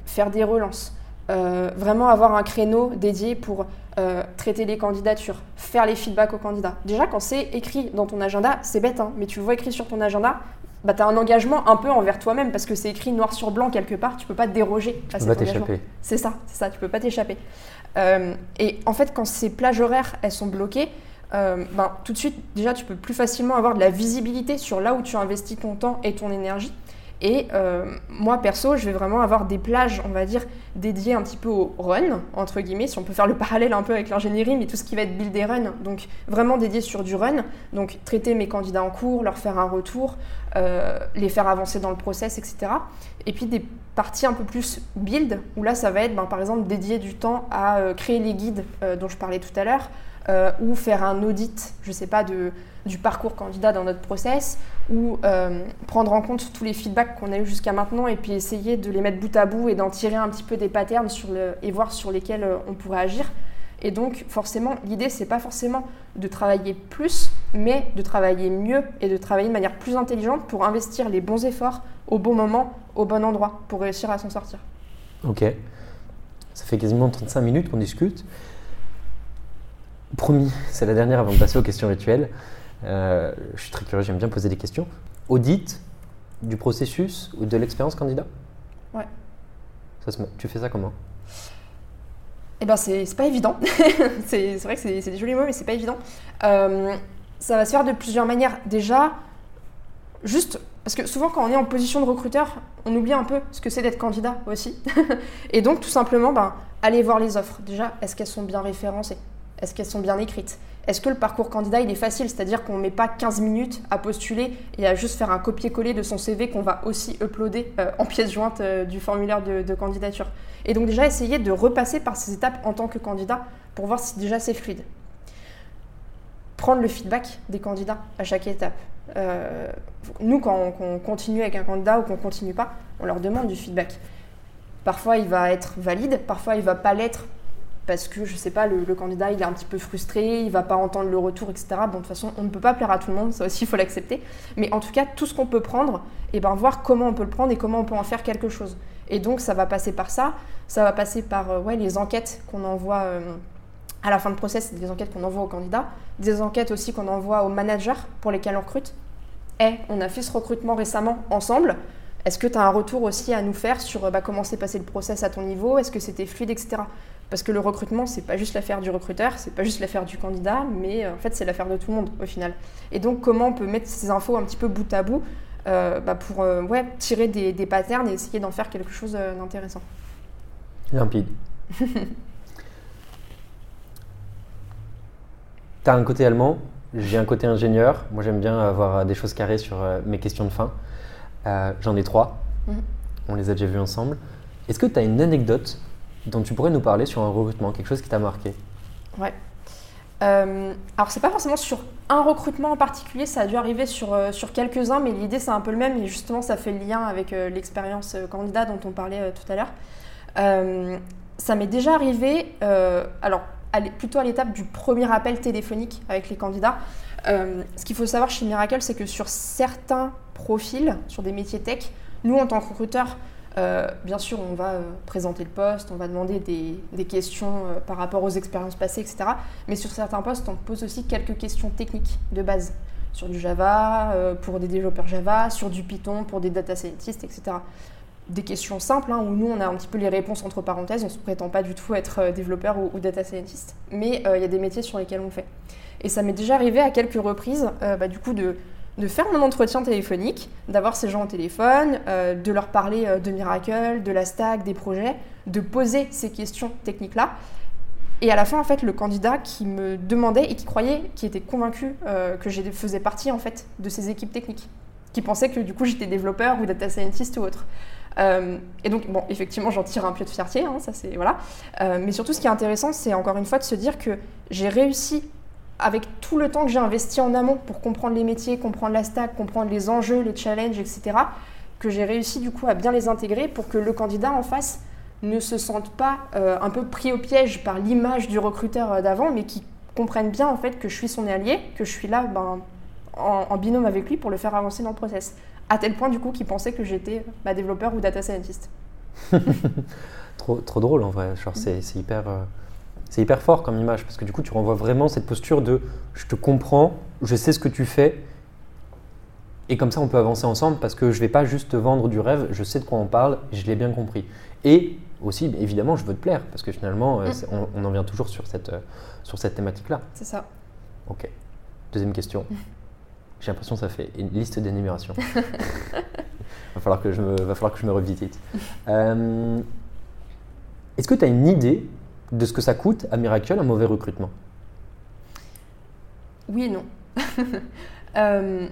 faire des relances. vraiment avoir un créneau dédié pour euh, traiter les candidatures, faire les feedbacks aux candidats. Déjà, quand c'est écrit dans ton agenda, c'est bête, hein, mais tu le vois écrit sur ton agenda, bah, tu as un engagement un peu envers toi-même parce que c'est écrit noir sur blanc quelque part, tu peux pas te déroger à cet engagement. C'est ça, c'est ça, tu peux pas t'échapper. Euh, et en fait, quand ces plages horaires, elles sont bloquées, euh, ben, tout de suite, déjà, tu peux plus facilement avoir de la visibilité sur là où tu investis ton temps et ton énergie. Et euh, moi, perso, je vais vraiment avoir des plages, on va dire, dédiées un petit peu au run, entre guillemets, si on peut faire le [LAUGHS] parallèle un peu avec l'ingénierie, mais tout ce qui va être build et run, donc vraiment dédié sur du run, donc traiter mes candidats en cours, leur faire un retour, euh, les faire avancer dans le process, etc. Et puis des parties un peu plus build, où là, ça va être, ben, par exemple, dédier du temps à euh, créer les guides dont je parlais tout à l'heure, ou faire un audit, je ne sais pas, du parcours candidat dans notre process ou euh, prendre en compte tous les feedbacks qu'on a eu jusqu'à maintenant et puis essayer de les mettre bout à bout et d'en tirer un petit peu des patterns et voir sur lesquels euh, on pourrait agir. Et donc forcément, l'idée c'est pas forcément de travailler plus, mais de travailler mieux et de travailler de manière plus intelligente pour investir les bons efforts au bon moment, au bon endroit, pour réussir à s'en sortir. Ok. Ça fait quasiment 35 minutes qu'on discute. Promis, c'est la dernière avant de passer aux questions rituelles. Euh, je suis très curieux, j'aime bien poser des questions. Audit du processus ou de l'expérience candidat Ouais. tu fais ça comment Eh ben, c'est pas évident. [LAUGHS] c'est vrai que c'est des jolis mots, mais c'est pas évident. Euh, ça va se faire de plusieurs manières. Déjà, juste parce que souvent, quand on est en position de recruteur, on oublie un peu ce que c'est d'être candidat aussi. [LAUGHS] Et donc, tout simplement, ben, aller voir les offres. Déjà, est-ce qu'elles sont bien référencées? Est-ce qu'elles sont bien écrites? Est-ce que le parcours candidat, il est facile? C'est-à-dire qu'on ne met pas 15 minutes à postuler et à juste faire un copier-coller de son CV qu'on va aussi uploader euh, en pièce jointe euh, du formulaire de, candidature. Et donc déjà, essayer de repasser par ces étapes en tant que candidat pour voir si déjà c'est fluide. Prendre le feedback des candidats à chaque étape. Euh, nous, quand on, continue avec un candidat ou qu'on continue pas, on leur demande du feedback. Parfois, il va être valide, parfois, il va pas l'être parce que je sais pas, le, candidat il est un petit peu frustré, il va pas entendre le retour, etc. Bon, de toute façon, on ne peut pas plaire à tout le monde, ça aussi il faut l'accepter. Mais en tout cas, tout ce qu'on peut prendre, et eh ben voir comment on peut le prendre et comment on peut en faire quelque chose. Et donc ça va passer par ça, ça va passer par euh, ouais, les enquêtes qu'on envoie euh, à la fin de process, des enquêtes qu'on envoie aux candidats, des enquêtes aussi qu'on envoie aux managers pour lesquels on recrute. Et on a fait ce recrutement récemment ensemble. Est-ce que tu as un retour aussi à nous faire sur bah, comment s'est passé le process à ton niveau? Est-ce que c'était fluide, etc. Parce que le recrutement, c'est pas juste l'affaire du recruteur, c'est pas juste l'affaire du candidat, mais euh, en fait, c'est l'affaire de tout le monde au final. Et donc, comment on peut mettre ces infos un petit peu bout à bout euh, bah, pour euh, ouais, tirer des, des, patterns et essayer d'en faire quelque chose d'intéressant Limpide. [LAUGHS] tu as un côté allemand, j'ai un côté ingénieur. Moi, j'aime bien avoir des choses carrées sur mes questions de fin. J'en ai trois. Mhm. On les a déjà vues ensemble. Est-ce que tu as une anecdote dont tu pourrais nous parler sur un recrutement, quelque chose qui t'a marqué Ouais. Euh, alors, c'est pas forcément sur un recrutement en particulier, ça a dû arriver sur, euh, sur quelques-uns, mais l'idée c'est un peu le même et justement ça fait le lien avec euh, l'expérience euh, candidat dont on parlait tout à l'heure. ça m'est déjà arrivé, alors plutôt à l'étape du premier appel téléphonique avec les candidats. ce qu'il faut savoir chez Miracle, c'est que sur certains profils, sur des métiers tech, nous en tant que recruteurs, euh, bien sûr, on va euh, présenter le poste, on va demander des, questions euh, par rapport aux expériences passées, etc. Mais sur certains postes, on pose aussi quelques questions techniques de base. Sur du Java, pour des développeurs Java, sur du Python, pour des data scientists, etc. Des questions simples, hein, où nous, on a un petit peu les réponses entre parenthèses, on ne se prétend pas du tout être développeur ou, data scientist. Mais il y a des métiers sur lesquels on fait. Et ça m'est déjà arrivé à quelques reprises, bah, du coup, de de faire mon entretien téléphonique, d'avoir ces gens au téléphone, euh, de leur parler euh, de Miracle, de la stack, des projets, de poser ces questions techniques-là. Et à la fin, en fait, le candidat qui me demandait et qui croyait, qui était convaincu euh, que je faisais partie en fait de ces équipes techniques, qui pensait que du coup j'étais développeur ou data scientist ou autre. Et donc, bon, effectivement, j'en tire un peu de fierté, hein, ça c'est voilà. Mais surtout, ce qui est intéressant, c'est encore une fois de se dire que j'ai réussi avec tout le temps que j'ai investi en amont pour comprendre les métiers, comprendre la stack, comprendre les enjeux, les challenges, etc., que j'ai réussi du coup à bien les intégrer pour que le candidat en face ne se sente pas euh, un peu pris au piège par l'image du recruteur d'avant, mais qui comprenne bien en fait que je suis son allié, que je suis là ben, en, binôme avec lui pour le faire avancer dans le process à tel point du coup qu'ils pensaient que j'étais bah, développeur ou data scientist. [LAUGHS] trop, trop drôle en vrai, genre c'est hyper, euh, c'est hyper fort comme image parce que du coup tu renvoies vraiment cette posture de je te comprends, je sais ce que tu fais et comme ça on peut avancer ensemble parce que je vais pas juste te vendre du rêve, je sais de quoi on parle, je l'ai bien compris. Et aussi évidemment je veux te plaire parce que finalement euh, mm. on, en vient toujours sur cette, euh, sur cette thématique là. C'est ça. Ok. Deuxième question. J'ai l'impression que ça fait une liste d'énumération. [LAUGHS] va falloir que je me, va falloir que je me revisite. [LAUGHS] Euh, est-ce que tu as une idée de ce que ça coûte à Miracle un mauvais recrutement Oui et non. [LAUGHS] Euh,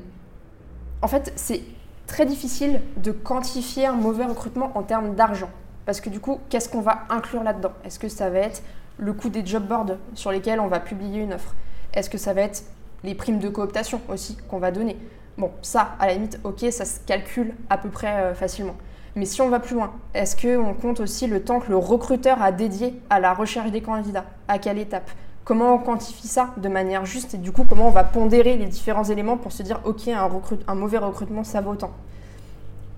en fait, c'est très difficile de quantifier un mauvais recrutement en termes d'argent. Parce que du coup, qu'est-ce qu'on va inclure là-dedans? Est-ce que ça va être le coût des job boards sur lesquels on va publier une offre? Est-ce que ça va être les primes de cooptation aussi qu'on va donner? Bon, ça, à la limite, ok, ça se calcule à peu près euh, facilement. Mais si on va plus loin, est-ce qu'on compte aussi le temps que le recruteur a dédié à la recherche des candidats? À quelle étape? Comment on quantifie ça de manière juste? Et du coup comment on va pondérer les différents éléments pour se dire ok un, mauvais recrutement ça vaut autant?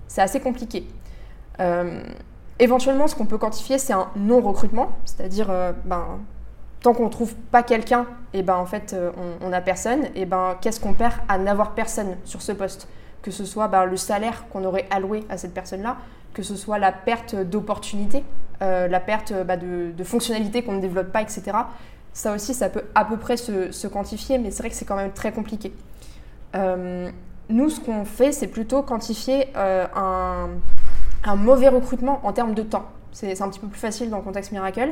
C'est assez compliqué. Euh, éventuellement ce qu'on peut quantifier c'est un non-recrutement, c'est-à-dire euh, ben, tant qu'on ne trouve pas quelqu'un, et eh ben en fait euh, on n'a personne, et eh ben qu'est-ce qu'on perd à n'avoir personne sur ce poste? Que ce soit ben, le salaire qu'on aurait alloué à cette personne-là, que ce soit la perte d'opportunités, euh, la perte bah, de, fonctionnalités qu'on ne développe pas, etc. Ça aussi, ça peut à peu près se, quantifier, mais c'est vrai que c'est quand même très compliqué. Euh, nous, ce qu'on fait, c'est plutôt quantifier un, mauvais recrutement en termes de temps. C'est un petit peu plus facile dans le contexte Miracle.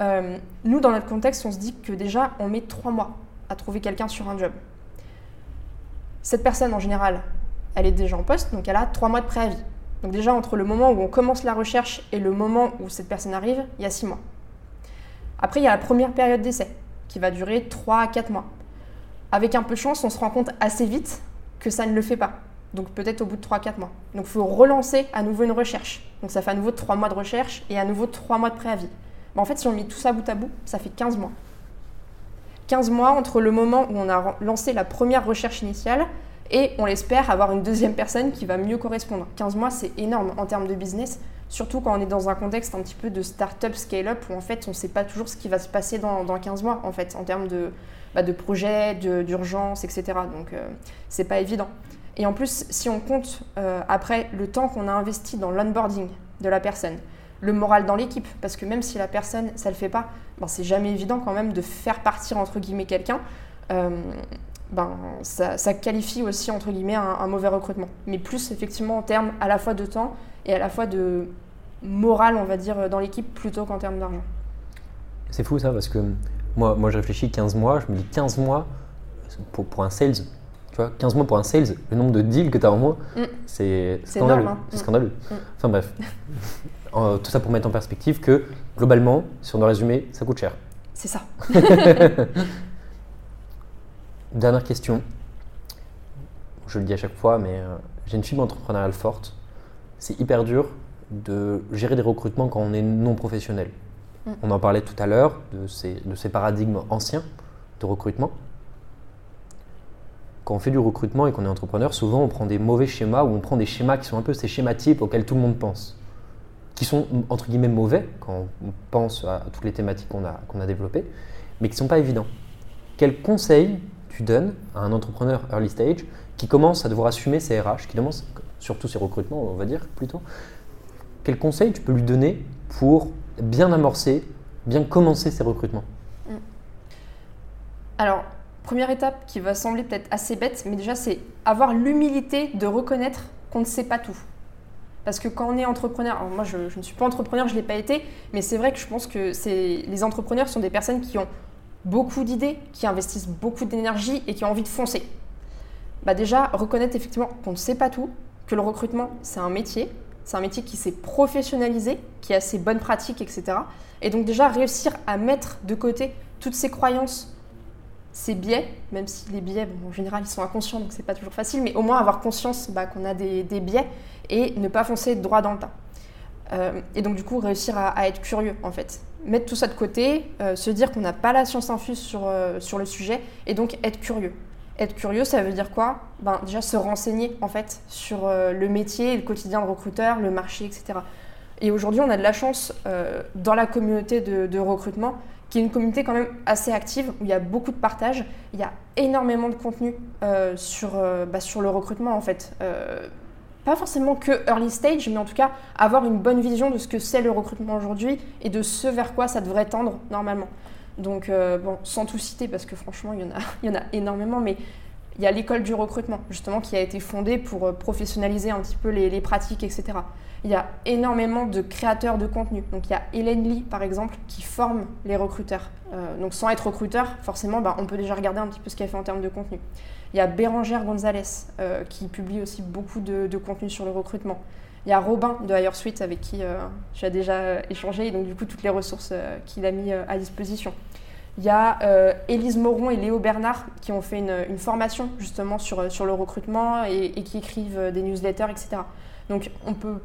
Euh, nous, dans notre contexte, on se dit que déjà, on met trois mois à trouver quelqu'un sur un job. Cette personne, en général, elle est déjà en poste, donc elle a trois mois de préavis. Donc déjà, entre le moment où on commence la recherche et le moment où cette personne arrive, il y a six mois. Après, il y a la première période d'essai, qui va durer trois à quatre mois. Avec un peu de chance, on se rend compte assez vite que ça ne le fait pas. Donc peut-être au bout de trois à quatre mois. Donc il faut relancer à nouveau une recherche. Donc ça fait à nouveau trois mois de recherche et à nouveau trois mois de préavis en fait, si on met tout ça bout à bout, ça fait 15 mois. 15 mois entre le moment où on a lancé la première recherche initiale et on l'espère avoir une deuxième personne qui va mieux correspondre. 15 mois, c'est énorme en termes de business, surtout quand on est dans un contexte un petit peu de start-up, scale-up, où en fait on ne sait pas toujours ce qui va se passer dans, 15 mois, en fait, en termes de, bah, de projet, d'urgence, etc. Donc euh, c'est pas évident. Et en plus, si on compte euh, après le temps qu'on a investi dans l'onboarding de la personne, le moral dans l'équipe. Parce que même si la personne, ça le fait pas, ben, c'est jamais évident quand même de faire partir entre guillemets quelqu'un. Euh, ben, ça, qualifie aussi entre guillemets un, mauvais recrutement. Mais plus effectivement en termes à la fois de temps et à la fois de morale, on va dire, dans l'équipe plutôt qu'en termes d'argent. C'est fou ça parce que moi, moi je réfléchis 15 mois, je me dis 15 mois pour, pour un sales. Tu vois, 15 mois pour un sales, le nombre de deals que tu as en mois, mm. c'est scandaleux. Hein. C'est scandaleux. Mm. Enfin bref. [LAUGHS] tout ça pour mettre en perspective que globalement, si on doit résumer, ça coûte cher. C'est ça. [LAUGHS] Dernière question. Je le dis à chaque fois, mais euh, j'ai une fibre entrepreneuriale forte. C'est hyper dur de gérer des recrutements quand on est non professionnel. Mm. On en parlait tout à l'heure de ces, de ces paradigmes anciens de recrutement. Quand on fait du recrutement et qu'on est entrepreneur, souvent on prend des mauvais schémas ou on prend des schémas qui sont un peu ces schémas types auxquels tout le monde pense qui sont entre guillemets mauvais quand on pense à toutes les thématiques qu'on a, qu'on a développées, mais qui ne sont pas évidents. Quel conseil tu donnes à un entrepreneur early stage qui commence à devoir assumer ses RH, qui commence surtout ses recrutements, on va dire plutôt Quel conseil tu peux lui donner pour bien amorcer, bien commencer ses recrutements? Mm. Alors, première étape qui va sembler peut-être assez bête, mais déjà c'est avoir l'humilité de reconnaître qu'on ne sait pas tout. Parce que quand on est entrepreneur, moi je, ne suis pas entrepreneur, je ne l'ai pas été, mais c'est vrai que je pense que les entrepreneurs sont des personnes qui ont beaucoup d'idées, qui investissent beaucoup d'énergie et qui ont envie de foncer. Bah déjà, reconnaître effectivement qu'on ne sait pas tout, que le recrutement c'est un métier, c'est un métier qui s'est professionnalisé, qui a ses bonnes pratiques, etc. Et donc déjà réussir à mettre de côté toutes ces croyances, ces biais, même si les biais, en général, ils sont inconscients, donc c'est pas toujours facile, mais au moins avoir conscience bah, qu'on a des, biais et ne pas foncer droit dans le tas. Euh, et donc du coup réussir à, être curieux en fait. Mettre tout ça de côté, euh, se dire qu'on n'a pas la science infuse sur, euh, sur le sujet et donc être curieux. Être curieux, ça veut dire quoi? Ben, Déjà se renseigner en fait sur le métier, le quotidien de recruteur, le marché, etc. Et aujourd'hui, on a de la chance dans la communauté de, de recrutement qui est une communauté quand même assez active, où il y a beaucoup de partage, il y a énormément de contenu sur, bah, sur le recrutement en fait pas forcément que early stage, mais en tout cas avoir une bonne vision de ce que c'est le recrutement aujourd'hui et de ce vers quoi ça devrait tendre normalement. Donc, euh, bon, sans tout citer, parce que franchement, il y en a, [LAUGHS] il y en a énormément, mais il y a l'école du recrutement, justement, qui a été fondée pour euh, professionnaliser un petit peu les, pratiques, etc. Il y a énormément de créateurs de contenu. Donc, il y a Hélène Lee, par exemple, qui forme les recruteurs. Euh, donc, sans être recruteur, forcément, bah, on peut déjà regarder un petit peu ce qu'elle fait en termes de contenu. Il y a Bérangère Gonzalez, euh, qui publie aussi beaucoup de, contenu sur le recrutement. Il y a Robin de HireSuite, avec qui j'ai déjà échangé, et donc, du coup, toutes les ressources qu'il a mis à disposition. Il y a euh, Élise Moron et Léo Bernard qui ont fait une, formation justement sur, euh, sur le recrutement et, qui écrivent euh, des newsletters, etc. Donc on peut,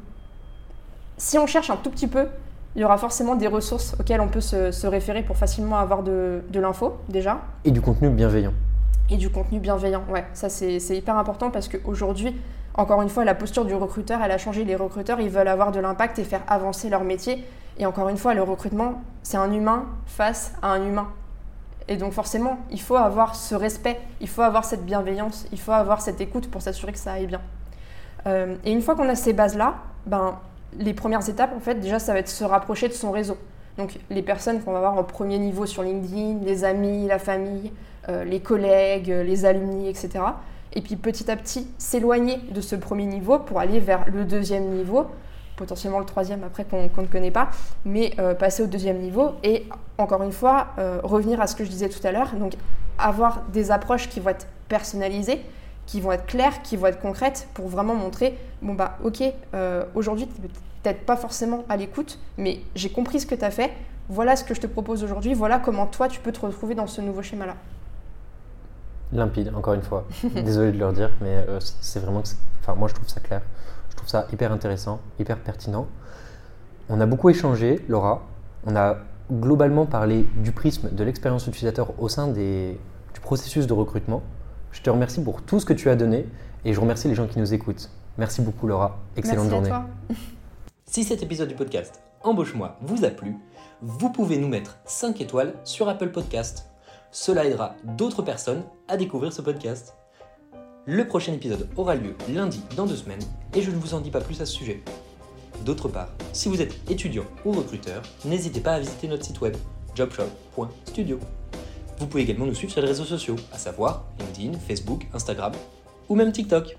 si on cherche un tout petit peu, il y aura forcément des ressources auxquelles on peut se, référer pour facilement avoir de, de l'info déjà. Et du contenu bienveillant. Et du contenu bienveillant, ouais, ça c'est hyper important parce qu'aujourd'hui, encore une fois, la posture du recruteur, elle a changé. Les recruteurs, ils veulent avoir de l'impact et faire avancer leur métier. Et encore une fois, le recrutement, c'est un humain face à un humain. Et donc forcément, il faut avoir ce respect, il faut avoir cette bienveillance, il faut avoir cette écoute pour s'assurer que ça aille bien. Euh, et une fois qu'on a ces bases-là, ben, les premières étapes, en fait, déjà, ça va être se rapprocher de son réseau. Donc les personnes qu'on va avoir en premier niveau sur LinkedIn, les amis, la famille, les collègues, les alumni, etc. Et puis petit à petit, s'éloigner de ce premier niveau pour aller vers le deuxième niveau potentiellement le troisième après qu'on ne connaît pas, mais euh, passer au deuxième niveau et encore une fois euh, revenir à ce que je disais tout à l'heure, donc avoir des approches qui vont être personnalisées, qui vont être claires, qui vont être concrètes pour vraiment montrer, bon bah ok, euh, aujourd'hui tu peut-être pas forcément à l'écoute, mais j'ai compris ce que tu as fait, voilà ce que je te propose aujourd'hui, voilà comment toi tu peux te retrouver dans ce nouveau schéma-là. Limpide, encore une fois. [LAUGHS] Désolé de leur dire, mais c'est vraiment, enfin moi je trouve ça clair. Je trouve ça hyper intéressant, hyper pertinent. On a beaucoup échangé, Laura. On a globalement parlé du prisme de l'expérience utilisateur au sein des, du processus de recrutement. Je te remercie pour tout ce que tu as donné et je remercie les gens qui nous écoutent. Merci beaucoup, Laura. Excellente Merci journée. [LAUGHS] si cet épisode du podcast Embauche-moi vous a plu, vous pouvez nous mettre 5 étoiles sur Apple Podcast. Cela aidera d'autres personnes à découvrir ce podcast. Le prochain épisode aura lieu lundi dans deux semaines et je ne vous en dis pas plus à ce sujet. D'autre part, si vous êtes étudiant ou recruteur, n'hésitez pas à visiter notre site web jobshop.studio. Vous pouvez également nous suivre sur les réseaux sociaux, à savoir LinkedIn, Facebook, Instagram ou même TikTok.